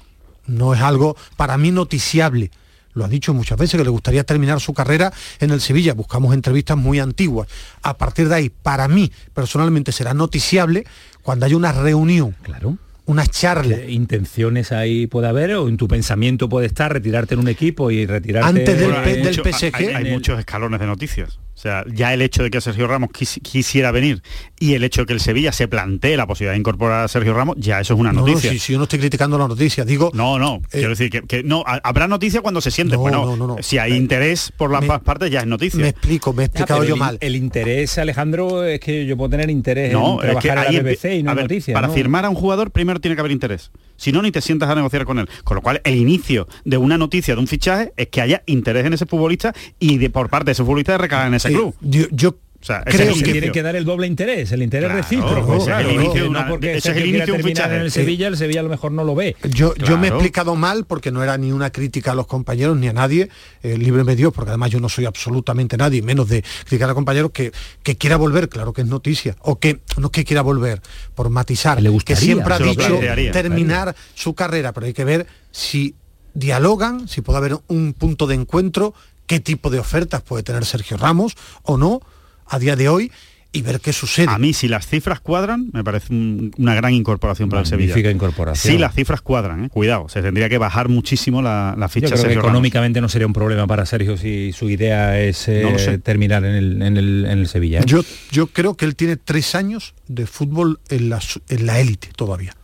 No es algo para mí noticiable. Lo ha dicho muchas veces que le gustaría terminar su carrera en el Sevilla. Buscamos entrevistas muy antiguas. A partir de ahí, para mí, personalmente, será noticiable cuando haya una reunión, Claro. una charla. ¿Qué intenciones ahí puede haber o en tu pensamiento puede estar retirarte en un equipo y retirarte Antes del hay del mucho- PSG. Hay, En muchos escalones de noticias. O sea, ya el hecho de que Sergio Ramos quis- quisiera venir y el hecho de que el Sevilla se plantee la posibilidad de incorporar a Sergio Ramos, ya eso es una No, no, noticia. si, si yo no estoy criticando la noticia, digo, No, no, quiero decir que, que no, ha- habrá noticia cuando se siente. No, bueno, no, no, no. si hay interés por las Me- partes ya es noticia. me explico, me he explicado yo el, mal. El interés, Alejandro, es que yo puedo tener interés no, en es que trabajar ahí en la BBC y no a ver, noticias. para ¿no? firmar a un jugador primero tiene que haber interés. Si no, ni te sientas a negociar con él. Con lo cual, el inicio de una noticia, de un fichaje, es que haya interés en ese futbolista y de, por parte de ese futbolista de recalar en ese club. Yo, yo O sea, ese Creo que inicio. tiene que dar el doble interés, el interés Claro, recíproco. ese es el claro, inicio de no una- porque ese es el inicio un fichaje. en el Sevilla, el Sevilla a lo mejor no lo ve. Yo, yo me he Claro. explicado mal porque no era ni una crítica a los compañeros ni a nadie, eh, libre me dio, porque además yo no soy absolutamente nadie, menos de criticar a compañeros que, que quiera volver, claro que es noticia, o que no es que quiera volver, por matizar, Le que siempre ha dicho terminar su carrera, pero hay que ver si dialogan, si puede haber un punto de encuentro, qué tipo de ofertas puede tener Sergio Ramos o no a día de hoy y ver qué sucede. A mí, si las cifras cuadran, me parece un- una gran incorporación para el Sevilla. Incorporación. Si las cifras cuadran, ¿eh? cuidado, se tendría que bajar muchísimo la, la Yo ficha creo que Sergio Ramos. económicamente no sería un problema para Sergio si su idea es eh, No terminar en el, en el, en el Sevilla. ¿eh? Yo, yo creo que él tiene tres años de fútbol en la, en la élite todavía.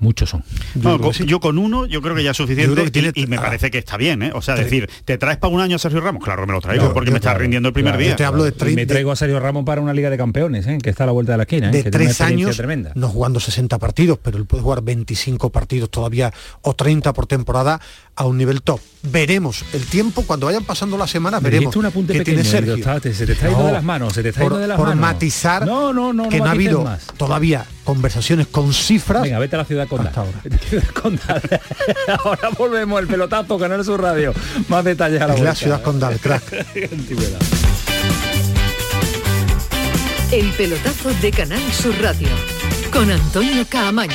Muchos son. Yo No, con- que sí. yo con uno yo creo que ya es suficiente tiene- y, y me ah. parece que está bien, ¿eh? O sea, decir, ¿te traes para un año a Sergio Ramos? Claro que me lo traigo, porque me está rindiendo el primer claro, día. Yo te hablo de, Y trein- me traigo a Sergio Ramos para una Liga de Campeones, ¿eh? que está a la vuelta de la esquina. ¿eh? de que tres años, tremenda. no jugando 60 partidos, pero él puede jugar 25 partidos todavía o 30 por temporada a un nivel top. Veremos el tiempo, cuando vayan pasando las semanas, Me veremos dijiste un apunte qué pequeño, tiene Sergio. está- te- se te está yendo No, de las manos, se te está por, yendo de las por manos. matizar No, no, no, que no no ha habido más. todavía conversaciones con cifras. Venga, vete a la ciudad condal. Hasta ahora. Ahora volvemos, el pelotazo, Canal Sur Radio. Más detalles a la Es la ciudad condal, crack. El pelotazo de Canal Sur Radio con Antonio Caamaño.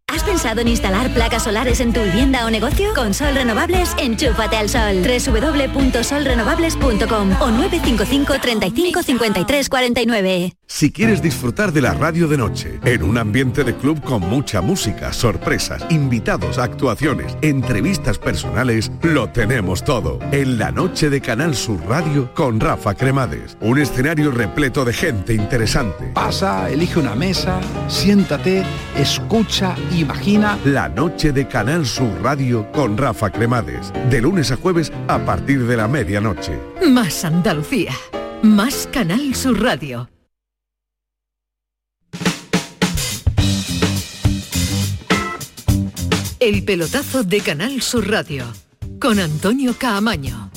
¿Has pensado en instalar placas solares en tu vivienda o negocio? Con Sol Renovables, enchúfate al sol. www.solrenovables.com o 955 35 53 49. Si quieres disfrutar de la radio de noche, en un ambiente de club con mucha música, sorpresas, invitados, actuaciones, entrevistas personales, lo tenemos todo. En la noche de Canal Sur Radio con Rafa Cremades. Un escenario repleto de gente interesante. Pasa, elige una mesa, siéntate, escucha, imagina. La noche de Canal Sur Radio con Rafa Cremades. De lunes a jueves a partir de la medianoche. Más Andalucía. Más Canal Sur Radio. El pelotazo de Canal Sur Radio con Antonio Caamaño.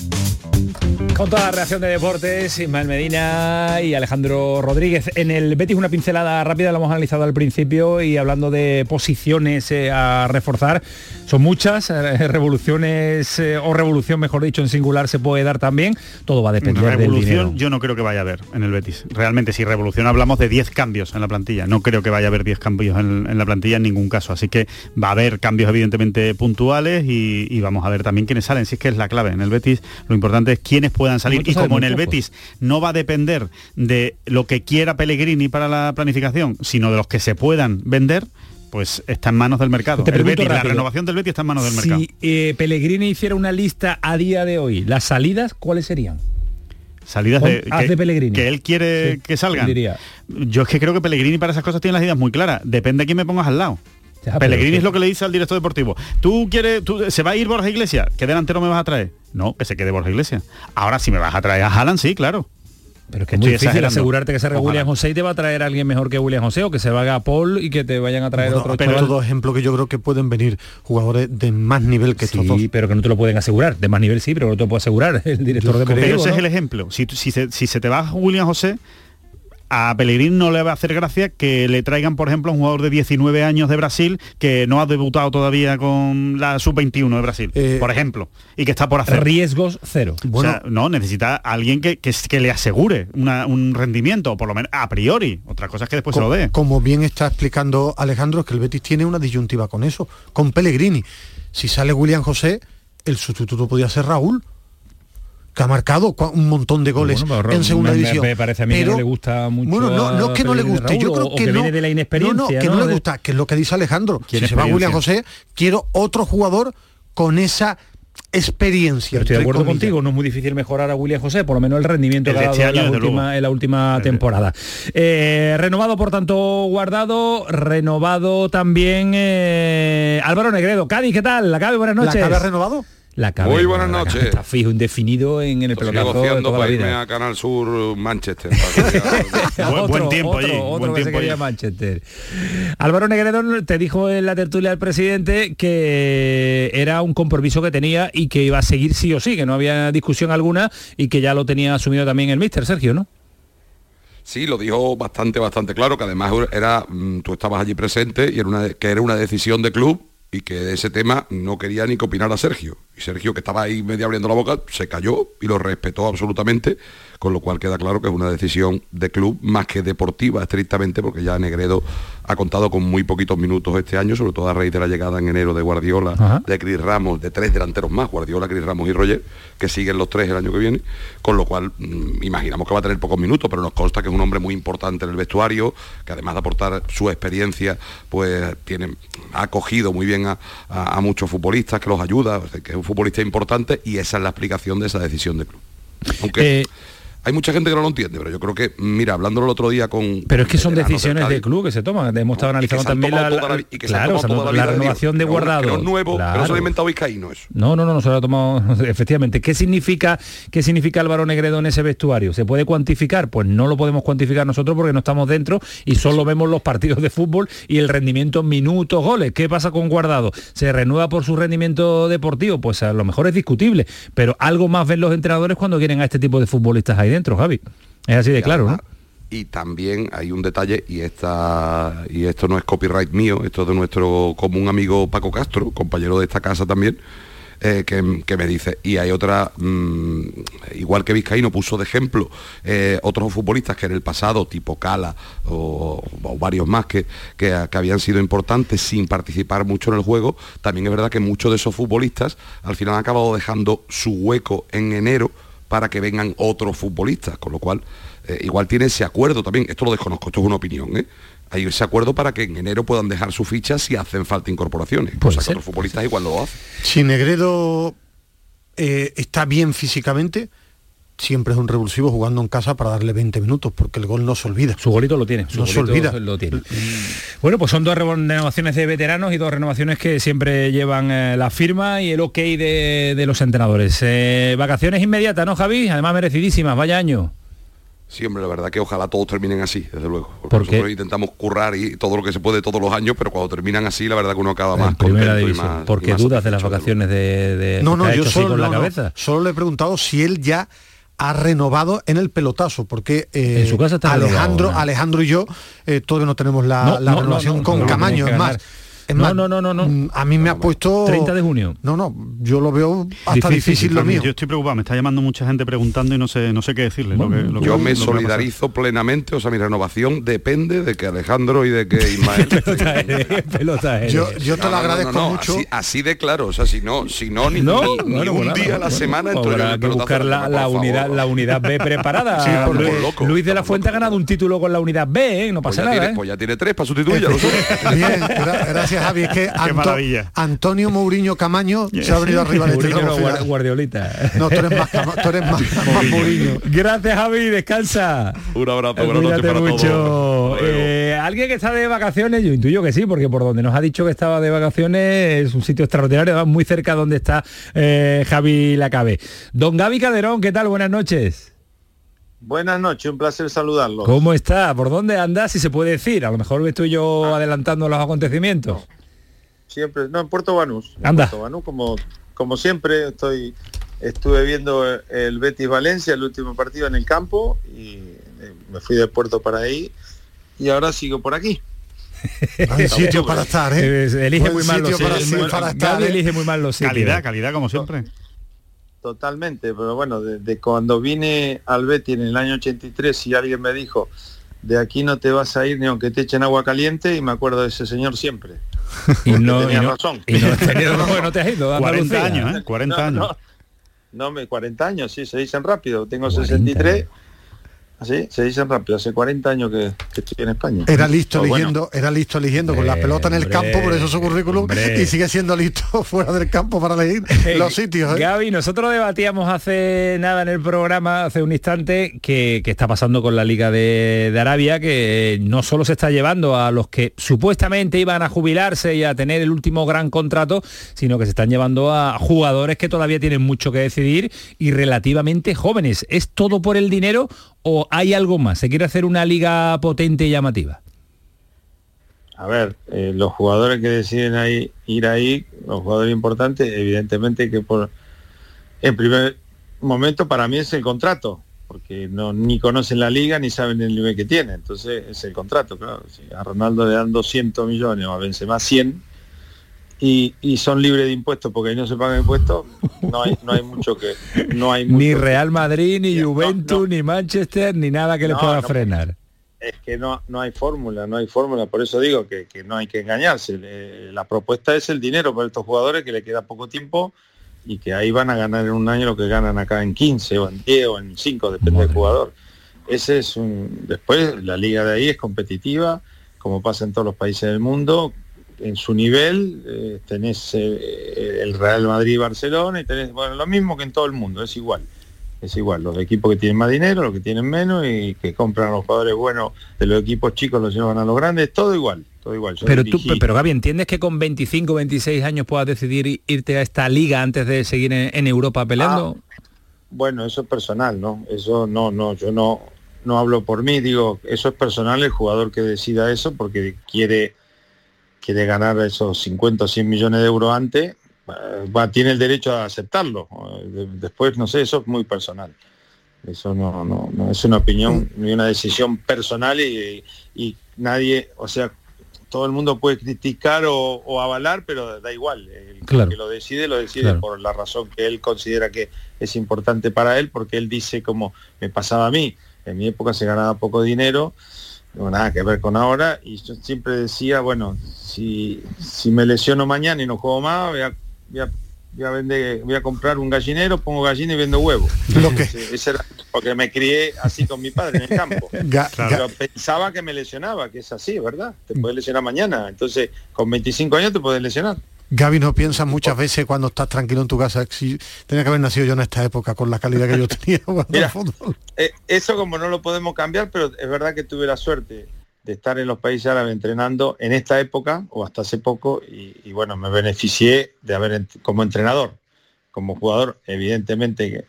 Con toda la reacción de deportes, Ismael Medina y Alejandro Rodríguez. En el Betis una pincelada rápida, la hemos analizado al principio y hablando de posiciones eh, a reforzar, son muchas, eh, revoluciones eh, o revolución, mejor dicho, en singular se puede dar también. Todo va a depender del dinero. Revolución yo no creo que vaya a haber en el Betis. Realmente si revolución hablamos de 10 cambios en la plantilla. No creo que vaya a haber 10 cambios en, en la plantilla en ningún caso. Así que va a haber cambios evidentemente puntuales y, y vamos a ver también quiénes salen. Si es que es la clave. En el Betis lo importante es quiénes puedan salir. Y como en el poco. Betis no va a depender de lo que quiera Pellegrini para la planificación, sino de los que se puedan vender, pues está en manos del mercado. Te El pregunto Betis, la renovación del Betis está en manos del mercado. Si eh, Pellegrini hiciera una lista a día de hoy, ¿las salidas cuáles serían? Salidas de, que, de Pellegrini. que él quiere Sí, que salgan. diría. Yo es que creo que Pellegrini para esas cosas tiene las ideas muy claras. Depende de quién me pongas al lado. Pero Pellegrini es lo que le dice al director deportivo. ¿Tú quieres, tú- se va a ir Borja Iglesias? ¿Qué delantero me vas a traer? No, que se quede Borja Iglesias. Ahora si me vas a traer a Haaland, sí, claro. Pero es que es muy difícil asegurarte que salga William José y te va a traer a alguien mejor que William José o que se vaya a Paul y que te vayan a traer Bueno, otro pero chaval. todo ejemplo que yo creo que pueden venir jugadores de más nivel que estos dos. Sí, pero que no te lo pueden asegurar. De más nivel sí, pero no te lo puede asegurar el director Yo deportivo. Pero ese ¿no? es el ejemplo. Si, si, se, si se te va William José, a Pellegrini no le va a hacer gracia que le traigan, por ejemplo, a un jugador de 19 años de Brasil que no ha debutado todavía con la sub-21 de Brasil, por ejemplo, y que está por hacer. Riesgos cero. O sea, no, necesita a alguien que, que, que le asegure una- un rendimiento, por lo menos a priori. Otra cosa es que después se lo dé. Como bien está explicando Alejandro, es que el Betis tiene una disyuntiva con eso, con Pellegrini. Si sale William José, el sustituto podía ser Raúl, que ha marcado un montón de goles Bueno, pero en segunda me- división. Me parece a mí que Pero- no le gusta mucho. Bueno, no, no es que no le guste, yo Raúl, creo o- o que, que no, viene de la inexperiencia. No, no, que no, le gusta, que es lo que dice Alejandro. Si se va William. José, quiero otro jugador con esa experiencia. Pero estoy de acuerdo comillas. contigo, no es muy difícil mejorar a William José, por lo menos el rendimiento que este dado en, la última, luego. en la última temporada. Eh, renovado, por tanto, guardado, renovado también eh, Álvaro Negredo. Cádiz, ¿qué tal? La Cabe, buenas ¿La noches. Cabe ha renovado? La Cabe, Muy buenas noches. Está fijo, indefinido en, en el Estoy pelotazo de toda la irme vida. a Canal Sur Manchester. Buen- buen tiempo otro, allí, otro buen que se tiempo quería allí. Manchester. Álvaro Negredo te dijo en la tertulia del presidente que era un compromiso que tenía y que iba a seguir sí o sí, que no había discusión alguna y que ya lo tenía asumido también el míster Sergio, ¿no? Sí, lo dijo bastante, bastante claro, que además era, mm, tú estabas allí presente y era una, que era una decisión de club y que de ese tema no quería ni que opinara Sergio. Y Sergio, que estaba ahí medio abriendo la boca, se cayó y lo respetó absolutamente, con lo cual queda claro que es una decisión de club más que deportiva estrictamente, porque ya Negredo ha contado con muy poquitos minutos este año, sobre todo a raíz de la llegada en enero de Guardiola, Ajá. de Cris Ramos, de tres delanteros más, Guardiola, Cris Ramos y Roger, que siguen los tres el año que viene, con lo cual mm, imaginamos que va a tener pocos minutos, pero nos consta que es un hombre muy importante en el vestuario, que además de aportar su experiencia, pues tiene, ha acogido muy bien a, a- a muchos futbolistas, que los ayuda, o sea, que es un futbolista importante y esa es la explicación de esa decisión de club. Aunque Eh, hay mucha gente que no lo entiende, pero yo creo que, mira, hablándolo el otro día con... Pero es que son decisiones de club que se toman. Hemos estado analizando también la, claro, renovación de guardado. Que no es nuevo, que no se lo ha Claro. inventado Vizcaíno eso. No, no, no, no se lo ha tomado efectivamente. ¿Qué significa, ¿Qué significa Álvaro Negredo en ese vestuario? ¿Se puede cuantificar? Pues no lo podemos cuantificar nosotros porque no estamos dentro y solo vemos los partidos de fútbol y el rendimiento en minutos, goles. ¿Qué pasa con Guardado? ¿Se renueva por su rendimiento deportivo? Pues a lo mejor es discutible, pero algo más ven los entrenadores cuando quieren a este tipo de futbolistas ahí dentro, Javi. Es así de claro, ¿no? Y también hay un detalle, y, esta, y esto no es copyright mío, esto es de nuestro común amigo Paco Castro, compañero de esta casa también, eh, que, que me dice, y hay otra, mm, igual que Vizcaíno puso de ejemplo eh, otros futbolistas que en el pasado, tipo Cala o, o varios más que, que, que habían sido importantes sin participar mucho en el juego, también es verdad que muchos de esos futbolistas al final han acabado dejando su hueco en enero para que vengan otros futbolistas, con lo cual eh, igual tiene ese acuerdo también, esto lo desconozco, esto es una opinión, ¿eh? Hay ese acuerdo para que en enero puedan dejar su ficha si hacen falta incorporaciones. Cosa que otros futbolistas igual lo hacen. Si Negredo eh, está bien físicamente, siempre es un revulsivo jugando en casa para darle 20 minutos, porque el gol no se olvida. Su golito lo tiene. Su no se olvida. Lo tiene. Bueno, pues son dos renovaciones de veteranos y dos renovaciones que siempre llevan eh, la firma y el ok de, de los entrenadores. Eh, vacaciones inmediatas, ¿no, Javi? Además merecidísimas, vaya año. Sí, hombre, la verdad que ojalá todos terminen así, desde luego. Porque ¿Por qué? nosotros intentamos currar y todo lo que se puede todos los años, pero cuando terminan así, la verdad que uno acaba más Primera contento y división. más. ¿Por y qué más dudas de las vacaciones de, de No, no, yo solo, con la no, cabeza? solo le he preguntado si él ya ha renovado en el pelotazo, porque eh, En su casa está Alejandro, renovado, ¿no? Alejandro y yo eh, todavía no tenemos la, No, la no, renovación no, no, con Camaño, es más. Es No, más, no, no, no, no. mm, A mí me ha puesto 30 de junio. No, no, yo lo veo hasta difícil, lo mío. Yo estoy preocupado, me está llamando mucha gente preguntando y no sé, no sé qué decirle. lo que- lo que- Yo lo me solidarizo plenamente, o sea, mi renovación depende de que Alejandro y de que Ismael. pelota Yo, yo te lo agradezco mucho. Así, así de claro, o sea, si no, si no, ni, No, ni- ni bueno, un bueno, día a la bueno, semana habrá que buscar la, la unidad la unidad B preparada. Sí, Luis, loco, Luis de la Fuente ha ganado un título con la unidad B, ¿eh? no Pues pasa nada. tiene, ¿eh? pues ya tiene tres para sustituir, ya lo sé. Bien, gra- gracias Javi. Es que Anto- maravilla. Antonio Mourinho Camaño se ha venido arriba de este Mourinho no, Guardiolita. No, tú eres más, tú eres más, más Mourinho. Gracias Javi, descansa. Un abrazo, buenas noches para mucho. todos. Eh, alguien que está de vacaciones, yo intuyo que sí, porque por donde nos ha dicho que estaba de vacaciones es un sitio extraordinario, además muy cerca donde está eh, Javi Lacabe. Don Gaby Calderón, ¿qué tal? Buenas noches. Buenas noches, un placer saludarlos. ¿Cómo está? ¿Por dónde andas? Si se puede decir. A lo mejor estoy yo adelantando los acontecimientos. Siempre, no, en Puerto Banús. En Anda. Puerto Banús, como, como siempre, estoy estuve viendo el Betis Valencia, el último partido en el campo, y eh, me fui de Puerto para ahí, y ahora sigo por aquí. Buen sitio para estar, ¿eh? Elige Buen muy mal los para, sitios. sí, para estar, ¿eh? elige muy mal los sitios. Calidad, calidad como siempre. Totalmente, pero bueno, desde cuando vine al Betis en el año 83 y alguien me dijo, de aquí no te vas a ir ni aunque te echen agua caliente, y me acuerdo de ese señor siempre. Y no, tenía y no- razón. y no te has ido. a 40 Andalucía. años, ¿eh? 40 No, años. no, no, me 40 años, sí, se dicen rápido. Tengo 63. Sí, se dicen rápido. Hace 40 años que, que estoy en España. Era listo Pero bueno, eligiendo, era listo eligiendo con la pelota en el Hombre, campo, por eso su currículum, hombre. y sigue siendo listo fuera del campo para elegir Eh, los sitios. ¿eh? Gaby, nosotros debatíamos hace nada en el programa, hace un instante, que, que está pasando con la Liga de, de Arabia, que no solo se está llevando a los que supuestamente iban a jubilarse y a tener el último gran contrato, sino que se están llevando a jugadores que todavía tienen mucho que decidir y relativamente jóvenes. ¿Es todo por el dinero o hay algo más? ¿Se quiere hacer una liga potente y llamativa? A ver, eh, los jugadores que deciden ahí, ir ahí, los jugadores importantes, evidentemente que por en primer momento para mí es el contrato, porque no ni conocen la liga ni saben el nivel que tiene, entonces es el contrato, claro. A Ronaldo le dan 200 millones o a Benzema 100 y, y son libres de impuestos porque ahí no se pagan impuestos, no hay no hay mucho que no hay mucho Ni Real Madrid, ni Juventus, ni Manchester, ni nada que les pueda frenar. es que no, no hay fórmula, no hay fórmula, por eso digo que, que no hay que engañarse. Le- La propuesta es el dinero para estos jugadores que le queda poco tiempo y que ahí van a ganar en un año lo que ganan acá en 15 o en 10 o en 5, depende del jugador. Ese es un después la liga de ahí es competitiva, como pasa en todos los países del mundo. En su nivel eh, tenés eh, el Real Madrid y Barcelona y tenés bueno lo mismo que en todo el mundo, es igual es igual, los equipos que tienen más dinero, los que tienen menos y que compran a los jugadores buenos de los equipos chicos los llevan a los grandes, todo igual, todo igual. Yo Pero tú, pero Gaby, ¿entiendes que con 25, 26 años puedas decidir irte a esta liga antes de seguir en, en Europa peleando? Bueno, eso es personal, ¿no? Eso no, no, yo no, no hablo por mí, digo, eso es personal el jugador que decida eso porque quiere, quiere ganar esos 50 o 100 millones de euros antes, eh, va, tiene el derecho a aceptarlo. Eh, de- Después, no sé, eso es muy personal. Eso no, no, no es una opinión ni una decisión personal y, y nadie, o sea, todo el mundo puede criticar o, o avalar, pero da igual. El Claro. que lo decide, lo decide Claro. por la razón que él considera que es importante para él, porque él dice como me pasaba a mí, en mi época se ganaba poco dinero, no nada que ver con ahora, y yo siempre decía, bueno, si, si me lesiono mañana y no juego más, voy a, voy a- voy a vender, voy a comprar un gallinero, pongo gallina y vendo huevo. Sí, ese era- porque me crié así con mi padre en el campo. Ga- Pero pensaba que me lesionaba, que es así, ¿verdad? Te puedes lesionar mañana. Entonces, con 25 años te puedes lesionar. Gaby, no piensas muchas veces cuando estás tranquilo en tu casa, si tenía que haber nacido yo en esta época con la calidad que yo tenía jugando Mira, al fútbol. Eh, eso como no lo podemos cambiar, pero es verdad que tuve la suerte de estar en los países árabes entrenando en esta época o hasta hace poco y, y bueno, me beneficié de haber como entrenador, como jugador, evidentemente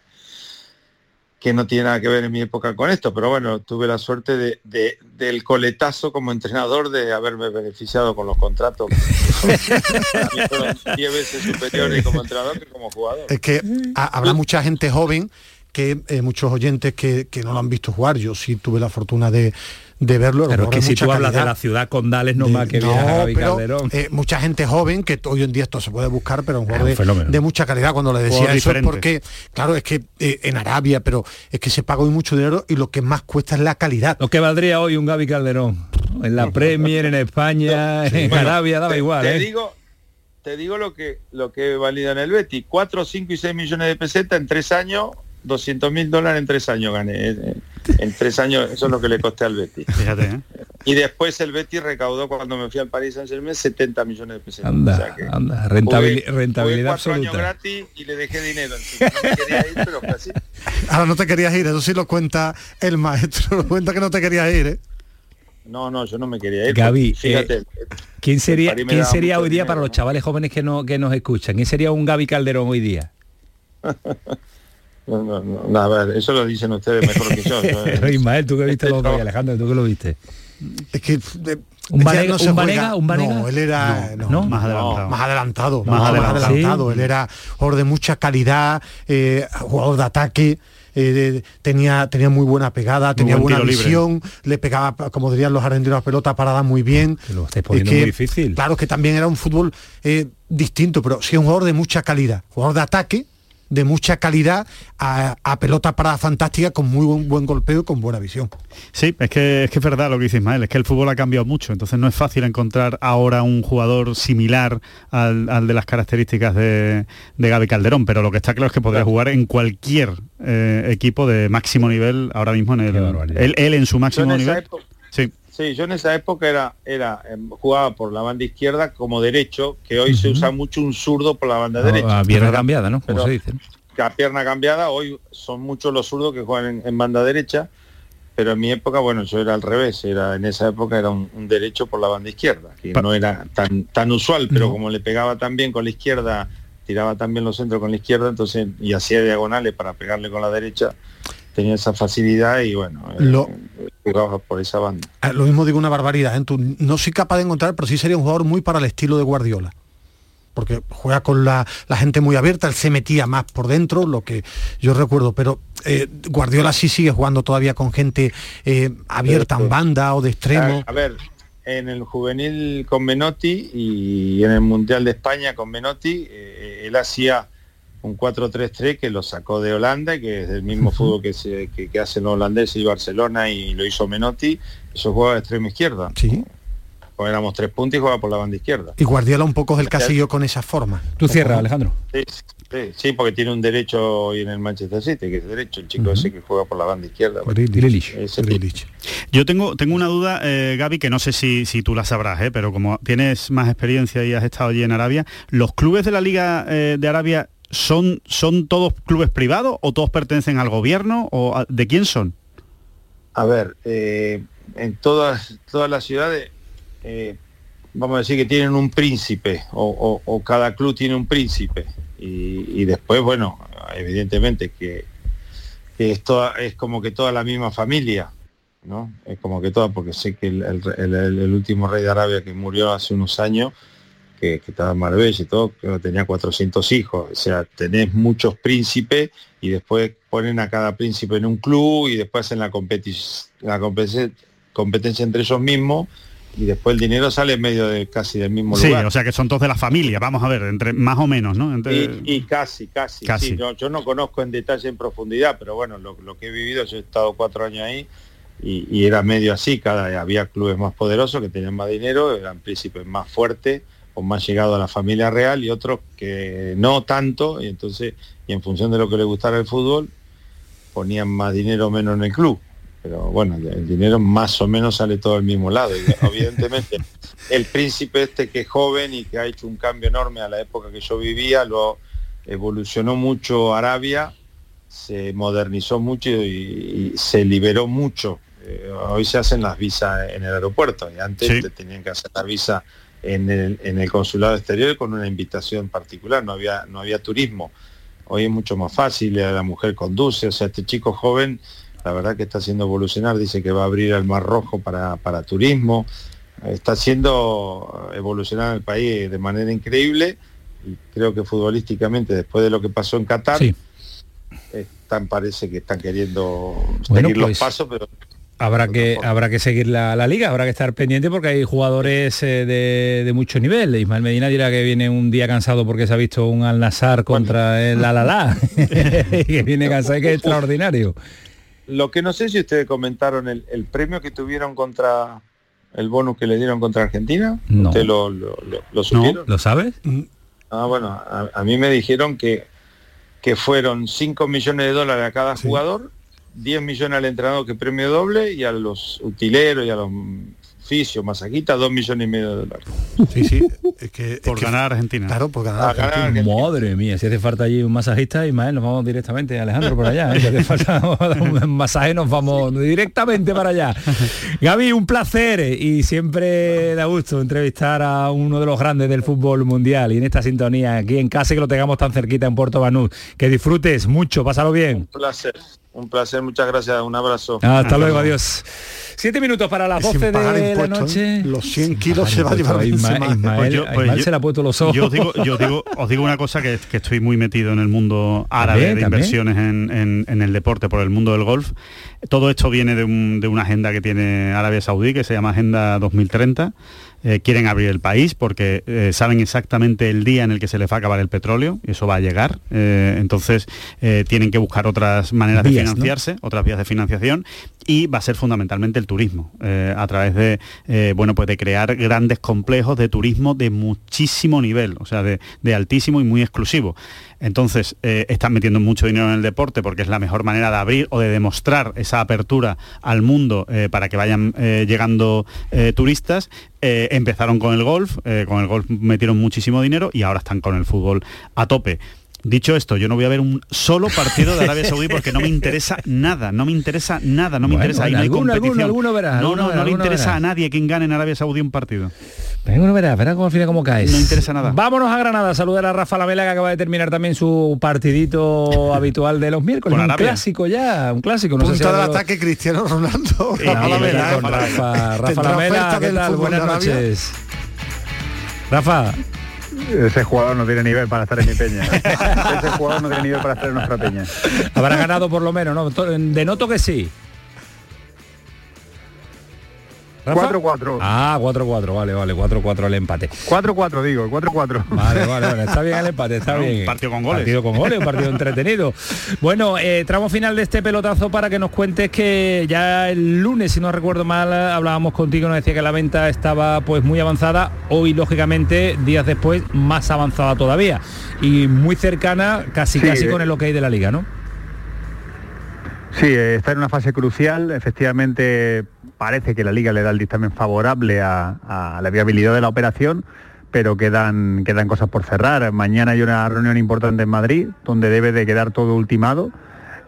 que, no tiene nada que ver en mi época con esto, pero bueno, tuve la suerte de, de- del coletazo como entrenador de haberme beneficiado con los contratos. Que son- para mí fueron 10 veces superiores como entrenador que como jugador. Es que ha- habrá mucha gente joven que eh, muchos oyentes que, que no lo han visto jugar, yo sí tuve la fortuna de, de verlo. Pero es que si tú hablas de la ciudad Condales, no De- más que no, Gaby pero, Calderón. eh, mucha gente joven, que hoy en día esto se puede buscar, pero un jugador un de, mucha calidad. Cuando le decía eso es porque, claro, es que eh, en Arabia, pero es que se paga hoy mucho dinero y lo que más cuesta es la calidad. Lo que valdría hoy un Gaby Calderón. En la Premier, en España, en Bueno, Arabia, daba te, igual. Te ¿eh? digo, te digo lo que lo que valida en el Betty. 4, 5 y 6 millones de pesetas en tres años, 200 mil dólares en tres años gané. Eh, En tres años, eso es lo que le costé al Betty. Fíjate, ¿eh? Y después el Betty recaudó cuando me fui al Paris Saint Germain 70 millones de pesetas. Anda, O sea que anda, rentabil- jugué- rentabilidad jugué cuatro años gratis y le dejé dinero. encima. No me quería ir, pero así. Ahora no te querías ir, eso sí lo cuenta el maestro, lo cuenta que no te querías ir, ¿eh? No, no, yo no me quería ir. Gaby, porque, fíjate, eh, ¿Quién sería, París ¿quién sería hoy día dinero, para los chavales jóvenes que, no, que nos escuchan? ¿Quién sería un Gaby Calderón hoy día? no, no, no, a ver, eso lo dicen ustedes mejor que yo. yo, eh, Ismael, tú que viste los dos, Alejandro, tú que lo viste. Es que ¿Un Vanega- no se un Vanega- un Vanega? No, él era no, ¿No? Más adelantado. más adelantado, Más más adelantado. adelantado. Sí. Él era jugador de mucha calidad, eh, jugador de ataque. eh, tenía tenía muy buena pegada, tenía buen buena visión, le pegaba, como dirían los argentinos, la pelota parada muy bien. Que lo estáis Es poniendo que, muy difícil. Claro que también era un fútbol eh, distinto, pero sí un jugador de mucha calidad, jugador de ataque, de mucha calidad, a, a pelota parada fantástica, con muy buen, buen golpeo y con buena visión. Sí, es que, es que es verdad lo que dice Ismael, es que el fútbol ha cambiado mucho, entonces no es fácil encontrar ahora un jugador similar al, al de las características de, de Gaby Calderón, pero lo que está claro es que podría jugar en cualquier eh, equipo de máximo nivel ahora mismo en el... Él, él en su máximo en nivel. época, Sí, Sí, yo en esa época era, era em, jugaba por la banda izquierda como derecho, que hoy se usa mucho un zurdo por la banda derecha. Ah, pierna cambiada, ¿no? Como se dice. Que a pierna cambiada, hoy son muchos los zurdos que juegan en, en banda derecha, pero en mi época, bueno, yo era al revés, era en esa época era un, un derecho por la banda izquierda, que Pa- no era tan, tan usual, pero No. como le pegaba tan bien con la izquierda, tiraba también los centros con la izquierda, entonces, y hacía diagonales para pegarle con la derecha, tenía esa facilidad y bueno, eh, Lo- jugaba por esa banda. Ah, Lo mismo digo una barbaridad, ¿eh? Tú no soy capaz de encontrar, pero sí sería un jugador muy para el estilo de Guardiola. Porque juega con la, la gente muy abierta, él se metía más por dentro, lo que yo recuerdo, pero eh, Guardiola sí sigue jugando todavía con gente eh, abierta en banda o de extremo. A, a ver, en el juvenil con Menotti y en el Mundial de España con Menotti, eh, él hacía un 4-3-3 que lo sacó de Holanda, que es del mismo fútbol que, se, que, que hacen los holandeses y Barcelona y lo hizo Menotti, eso juega de extremo izquierda. Sí. Pues éramos tres puntos y juega por la banda izquierda. Y Guardiola un poco es el casillo con esa forma. Tú cierras, Alejandro. Sí, sí, sí, porque tiene un derecho hoy en el Manchester City, que es derecho, el chico ese que juega por la banda izquierda. Yo tengo, tengo una duda, eh, Gaby, que no sé si, si tú la sabrás, eh, pero como tienes más experiencia y has estado allí en Arabia, ¿los clubes de la Liga eh, de Arabia son, son todos clubes privados o todos pertenecen al gobierno o de quién son? A ver, eh, en todas, todas las ciudades, eh, vamos a decir que tienen un príncipe, o, cada club tiene un príncipe. Y, después, bueno, evidentemente que, que es, como que toda la misma familia, ¿no? Es como que toda, porque sé que el- el último rey de Arabia que murió hace unos años, que, que estaba en Marbella y todo, que tenía 400 hijos. O sea, tenés muchos príncipes y después ponen a cada príncipe en un club y después hacen la, competi- la competi- competencia entre ellos mismos y después el dinero sale en medio de casi del mismo Sí, lugar. o sea que son todos de la familia, vamos a ver, entre más o menos, ¿no? Entre- Y, y casi, casi, Casi. sí, yo no conozco en detalle en profundidad, pero bueno, lo, lo que he vivido, yo he estado cuatro años ahí y, y era medio así, cada había clubes más poderosos que tenían más dinero, eran príncipes más fuertes o más llegados a la familia real y otros que no tanto, y entonces, y en función de lo que les gustara el fútbol, ponían más dinero o menos en el club. Pero bueno, el- el dinero más o menos sale todo al mismo lado. Y evidentemente, el príncipe este que es joven y que ha hecho un cambio enorme a la época que yo vivía, lo evolucionó mucho Arabia, se modernizó mucho y, y se liberó mucho. Eh, hoy se hacen las visas en el aeropuerto y antes Sí. te tenían que hacer la visa en el, en el consulado exterior con una invitación particular, no había, no había turismo. Hoy es mucho más fácil, la mujer conduce, o sea, este chico joven, la verdad que está haciendo evolucionar, dice que va a abrir el Mar Rojo para, para turismo, está haciendo evolucionar el país de manera increíble y creo que futbolísticamente, después de lo que pasó en Qatar, Sí. están, parece que están queriendo Bueno, seguir pues, los pasos, pero Habrá que, habrá que seguir la, la liga, habrá que estar pendiente porque hay jugadores eh, de, de mucho nivel. Ismael Medina dirá que viene un día cansado porque se ha visto un Al Nazar contra el Alalá, que viene cansado y que es extraordinario. Lo que no sé si ustedes comentaron el, el premio que tuvieron contra el bonus que le dieron contra Argentina. No. ¿Ustedes lo, lo, lo- lo supieron? ¿Lo sabes? Ah, bueno, a, a mí me dijeron que, que fueron 5 millones de dólares a cada jugador, 10 millones al entrenador que premio doble y a los utileros y a los fisios, masajistas, 2 millones y medio de dólares. Sí, sí. Es que, Por ganar Argentina. Claro, por ganar Ah, a Argentina. ganar Argentina. Madre mía, si hace falta allí un masajista, Ismael, nos vamos directamente, Alejandro, por allá. ¿eh? Si hace falta un masaje, nos vamos directamente para allá. Gaby, un placer eh, y siempre da gusto entrevistar a uno de los grandes del fútbol mundial y en esta sintonía, aquí en casa, y que lo tengamos tan cerquita en Puerto Banús. Que disfrutes mucho, pásalo bien. Un placer, un placer, muchas gracias, un abrazo. Hasta luego, adiós. Siete minutos para las Y sin 12 pagar de la impuestos, noche. ¿eh? Los 100 kilos se va a llevar Ismael, encima. Ismael, Pues yo- pues Ismael yo- se le ha puesto los ojos. Yo os digo, yo digo, os digo una cosa que, que estoy muy metido en el mundo árabe También, de inversiones en, en- en el deporte, por el mundo del golf. Todo esto viene de, un- de una agenda que tiene Arabia Saudí, que se llama Agenda 2030. Eh, quieren abrir el país porque eh, saben exactamente el día en el que se les va a acabar el petróleo, y eso va a llegar. Eh, entonces tienen que buscar otras maneras de financiarse, otras vías de financiación, y va a ser fundamentalmente el turismo, a través de bueno pues de crear grandes complejos de turismo de muchísimo nivel, o sea, de, de altísimo y muy exclusivo. Entonces, eh, están metiendo mucho dinero en el deporte porque es la mejor manera de abrir o de demostrar esa apertura al mundo eh, para que vayan eh, llegando turistas. Empezaron con el golf, con el golf metieron muchísimo dinero y ahora están con el fútbol a tope. Dicho esto, yo no voy a ver un solo partido de Arabia Saudí porque no me interesa nada, no me interesa nada, no me Bueno, interesa, ahí no alguno, alguno, competición. alguno no, alguno no, no le alguno interesa a nadie quien gane en Arabia Saudí un partido. Venga, no verás, verás cómo al final cómo caes. No interesa nada. Vámonos a Granada, saludar a Rafa Lamela que acaba de terminar también su partidito habitual de los miércoles. Con un Arabia. clásico ya, un clásico. No sé si Punta del ataque Cristiano Ronaldo. Sí, Rafa ¿qué Lamela, ¿eh? Rafa, Rafa Lamela, ¿qué tal? Buenas noches. Rafa, Ese jugador no tiene nivel para estar en mi peña. Ese jugador no tiene nivel para estar en nuestra peña. habrá ganado por lo menos, ¿no? To- Denoto que sí. 4-4. Ah, 4-4, vale, vale, 4-4 el empate. 4-4 digo, 4-4. Vale, vale, vale, está bien el empate, está un bien. partido con goles. Partido con goles, un partido entretenido. Bueno, eh, tramo final de este pelotazo para que nos cuentes que ya el lunes, si no recuerdo mal, hablábamos contigo, nos decía que la venta estaba pues muy avanzada, hoy lógicamente, días después, más avanzada todavía. Y muy cercana, casi Sí, casi eh. con el ok de la liga, ¿no? Sí, eh, está en una fase crucial. Efectivamente, parece que la liga le da el dictamen favorable a, a la viabilidad de la operación, pero quedan, quedan cosas por cerrar. Mañana hay una reunión importante en Madrid, donde debe de quedar todo ultimado.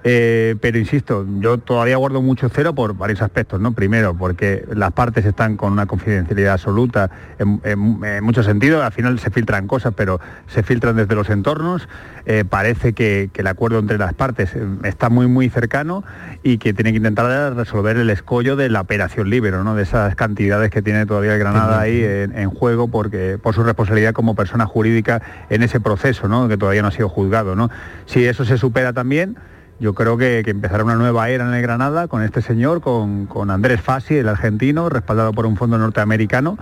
Eh, pero insisto, yo todavía guardo mucho cero por varios aspectos, ¿no? Primero, porque las partes están con una confidencialidad absoluta en, en- en muchos sentidos, al final se filtran cosas, pero se filtran desde los entornos. Eh, parece que, que el acuerdo entre las partes eh, está muy muy cercano y que tiene que intentar resolver el escollo de la operación libre, ¿no? De esas cantidades que tiene todavía el Granada ahí en, en juego porque por su responsabilidad como persona jurídica en ese proceso, ¿no? Que todavía no ha sido juzgado, ¿no? Si eso se supera también, yo creo que, empezará una nueva era en el Granada con este señor, con, con Andrés Fassi, el argentino, respaldado por un fondo norteamericano.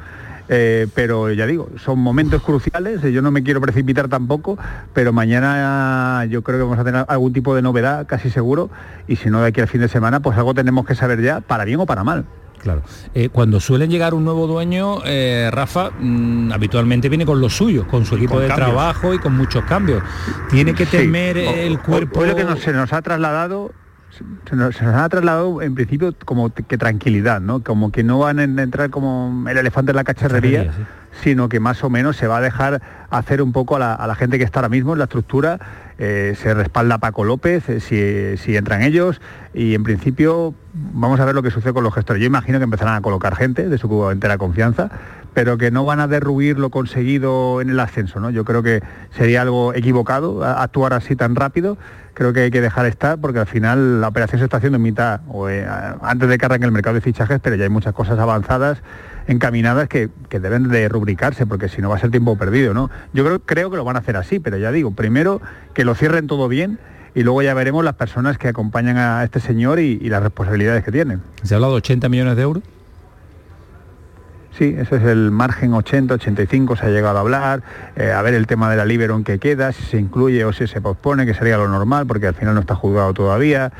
Eh, pero ya digo, son momentos cruciales, eh, yo no me quiero precipitar tampoco, pero mañana yo creo que vamos a tener algún tipo de novedad, casi seguro, y si no de aquí al fin de semana, pues algo tenemos que saber ya, para bien o para mal. Claro. Eh, cuando suelen llegar un nuevo dueño, eh, Rafa, mm, habitualmente viene con los suyos, con su equipo Con de cambios. trabajo y con muchos cambios. Tiene que Sí. temer O- el cuerpo. Hoy lo que nos- se nos ha trasladado se nos, se nos ha trasladado en principio como que tranquilidad, ¿no? Como que no van a entrar como el elefante en la cacharrería, sino que más o menos se va a dejar hacer un poco a la, gente que está ahora mismo en la estructura. eh, se respalda Paco López, eh, si, entran ellos, y en principio vamos a ver lo que sucede con los gestores. Yo imagino que empezarán a colocar gente de su entera confianza, pero que no van a derruir lo conseguido en el ascenso. ¿no? Yo creo que sería algo equivocado actuar así tan rápido. Creo que hay que dejar estar porque al final la operación se está haciendo en mitad, o eh, antes de que arranque el mercado de fichajes, pero ya hay muchas cosas avanzadas, encaminadas que, que deben de rubricarse, porque si no va a ser tiempo perdido. ¿no? Yo creo, creo que lo van a hacer así, pero ya digo, primero que lo cierren todo bien y luego ya veremos las personas que acompañan a este señor y, y las responsabilidades que tienen. ¿Se ha hablado de 80 millones de euros? Sí, ese es el margen 80, 85, se ha llegado a hablar, eh, a ver el tema de la Libero en qué queda, si se incluye o si se pospone, que sería lo normal, porque al final no está juzgado todavía.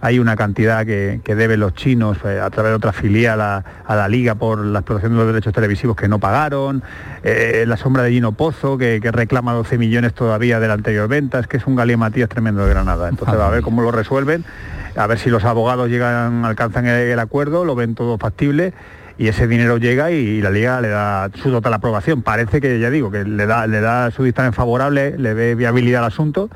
Hay una cantidad que, que deben los chinos eh, a través de otra filial a, a la liga por la explotación de los derechos televisivos que no pagaron, eh, la sombra de Gino Pozo que, que reclama 12 millones todavía de la anterior venta, es que es un Galí Matías tremendo de Granada. Entonces va a ver cómo lo resuelven, a ver si los abogados llegan, alcanzan el, el acuerdo, lo ven todo factible y ese dinero llega y, la liga le da su total aprobación. Parece que, ya digo, que le da, le da su dictamen favorable, le ve viabilidad al asunto,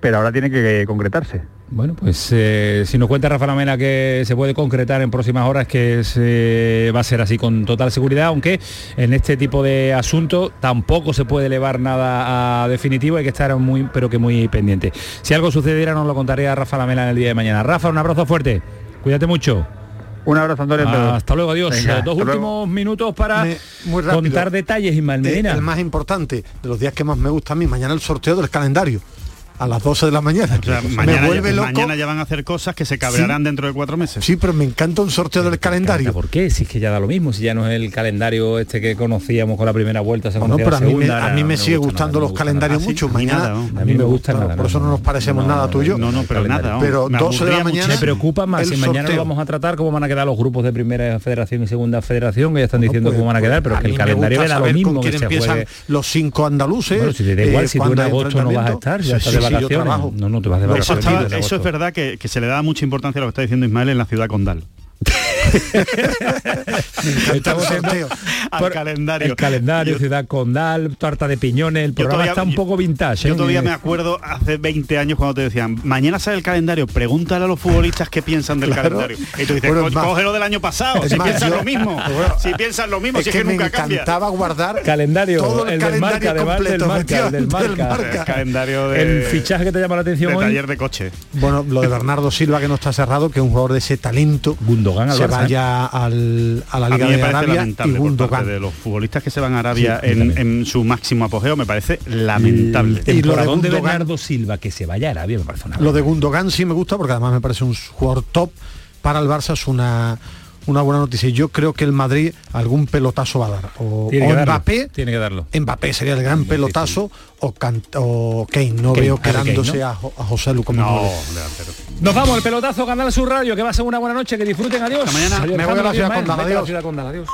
pero ahora tiene que concretarse. Bueno, pues eh, si nos cuenta Rafa Lamela que se puede concretar en próximas horas, que se, va a ser así con total seguridad, aunque en este tipo de asuntos tampoco se puede elevar nada a definitivo, hay que estar muy, pero que muy pendiente. Si algo sucediera nos lo contaría Rafa Lamela en el día de mañana. Rafa, un abrazo fuerte, cuídate mucho. Un abrazo, Antonio. Ah, hasta luego, adiós. Venga, Dos últimos minutos para Me- muy rápido. contar detalles, Ismael Eh, Medina. el más importante, de los días que más me gusta a mí, mañana el sorteo del calendario. A las 12 de la mañana. O sea, me mañana, vuelve ya, loco. mañana ya van a hacer cosas que se cabrearán dentro de cuatro meses. Sí, pero me encanta un sorteo del calendario. ¿Por qué? Si es que ya da lo mismo, si ya no es el calendario este que conocíamos con la primera vuelta, se pero a la mí me, segunda, a mí me sigue gusta gustando los calendarios nada. mucho. Ah, mí Mañana, nada, ¿no? A mí me gusta nada, Por eso no nos parecemos nada tú y yo. No, no, pero nada. Pero me 12 de la mañana. Me preocupa más si mañana lo vamos a tratar cómo van a quedar los grupos de primera federación y segunda federación, que ya están diciendo Pues, cómo van a pues, quedar, pero que el calendario da lo mismo que se los cinco andaluces. Bueno, si te da igual, eh, si tú en agosto no vas a estar, ya estás sí, de sí, yo vacaciones. trabajo. No, no te vas de Los Eso, es verdad que, que se le da mucha importancia a lo que está diciendo Ismael en la ciudad condal. Estamos. Al por- calendario. El calendario, Yo- Ciudad Condal, tarta de piñones, el programa todavía- está un poco vintage. Yo ¿eh? todavía me acuerdo hace 20 años cuando te decían, mañana sale el calendario, pregúntale a los futbolistas qué piensan del Claro. calendario. Y tú dices, Bueno, "Co- es más- cógelo del año pasado, si más, piensan yo- lo mismo. Bueno, si piensan lo mismo, Es si es que, que, me nunca cambia. encantaba guardar Calendario, todo el, el del marca, calendario además del completo, marca, el del efectivamente, marca. El calendario de, El fichaje que te llama la atención de hoy. taller de coche. Bueno, lo de Bernardo Silva que no está cerrado, que es un jugador de ese talento Gundogan al se Barça, vaya al- a la A Liga mí me de parece Arabia y lamentable por Gundogan. parte de los futbolistas que se van a Arabia Sí, en, en su máximo apogeo, me parece lamentable. Y lo de Temporadón de, Gundogan- Bernardo Silva, que se vaya a Arabia, me parece una Lo de Gundogan sí me gusta porque además me parece un jugador top para el Barça es una una buena noticia. Y Yo creo que el Madrid algún pelotazo va a dar. O, Tiene o que darlo, Mbappé, tiene que darlo. Mbappé sería el gran pelotazo o, o Kane. No Kane, veo Kane, quedándose ¿no? a, Jo- a José Lu como No. Nos vamos, el pelotazo, Canal Sur Radio, que va a ser una buena noche, que disfruten, adiós. Hasta mañana. Adiós, Me voy a la. Ciudad Condal, adiós.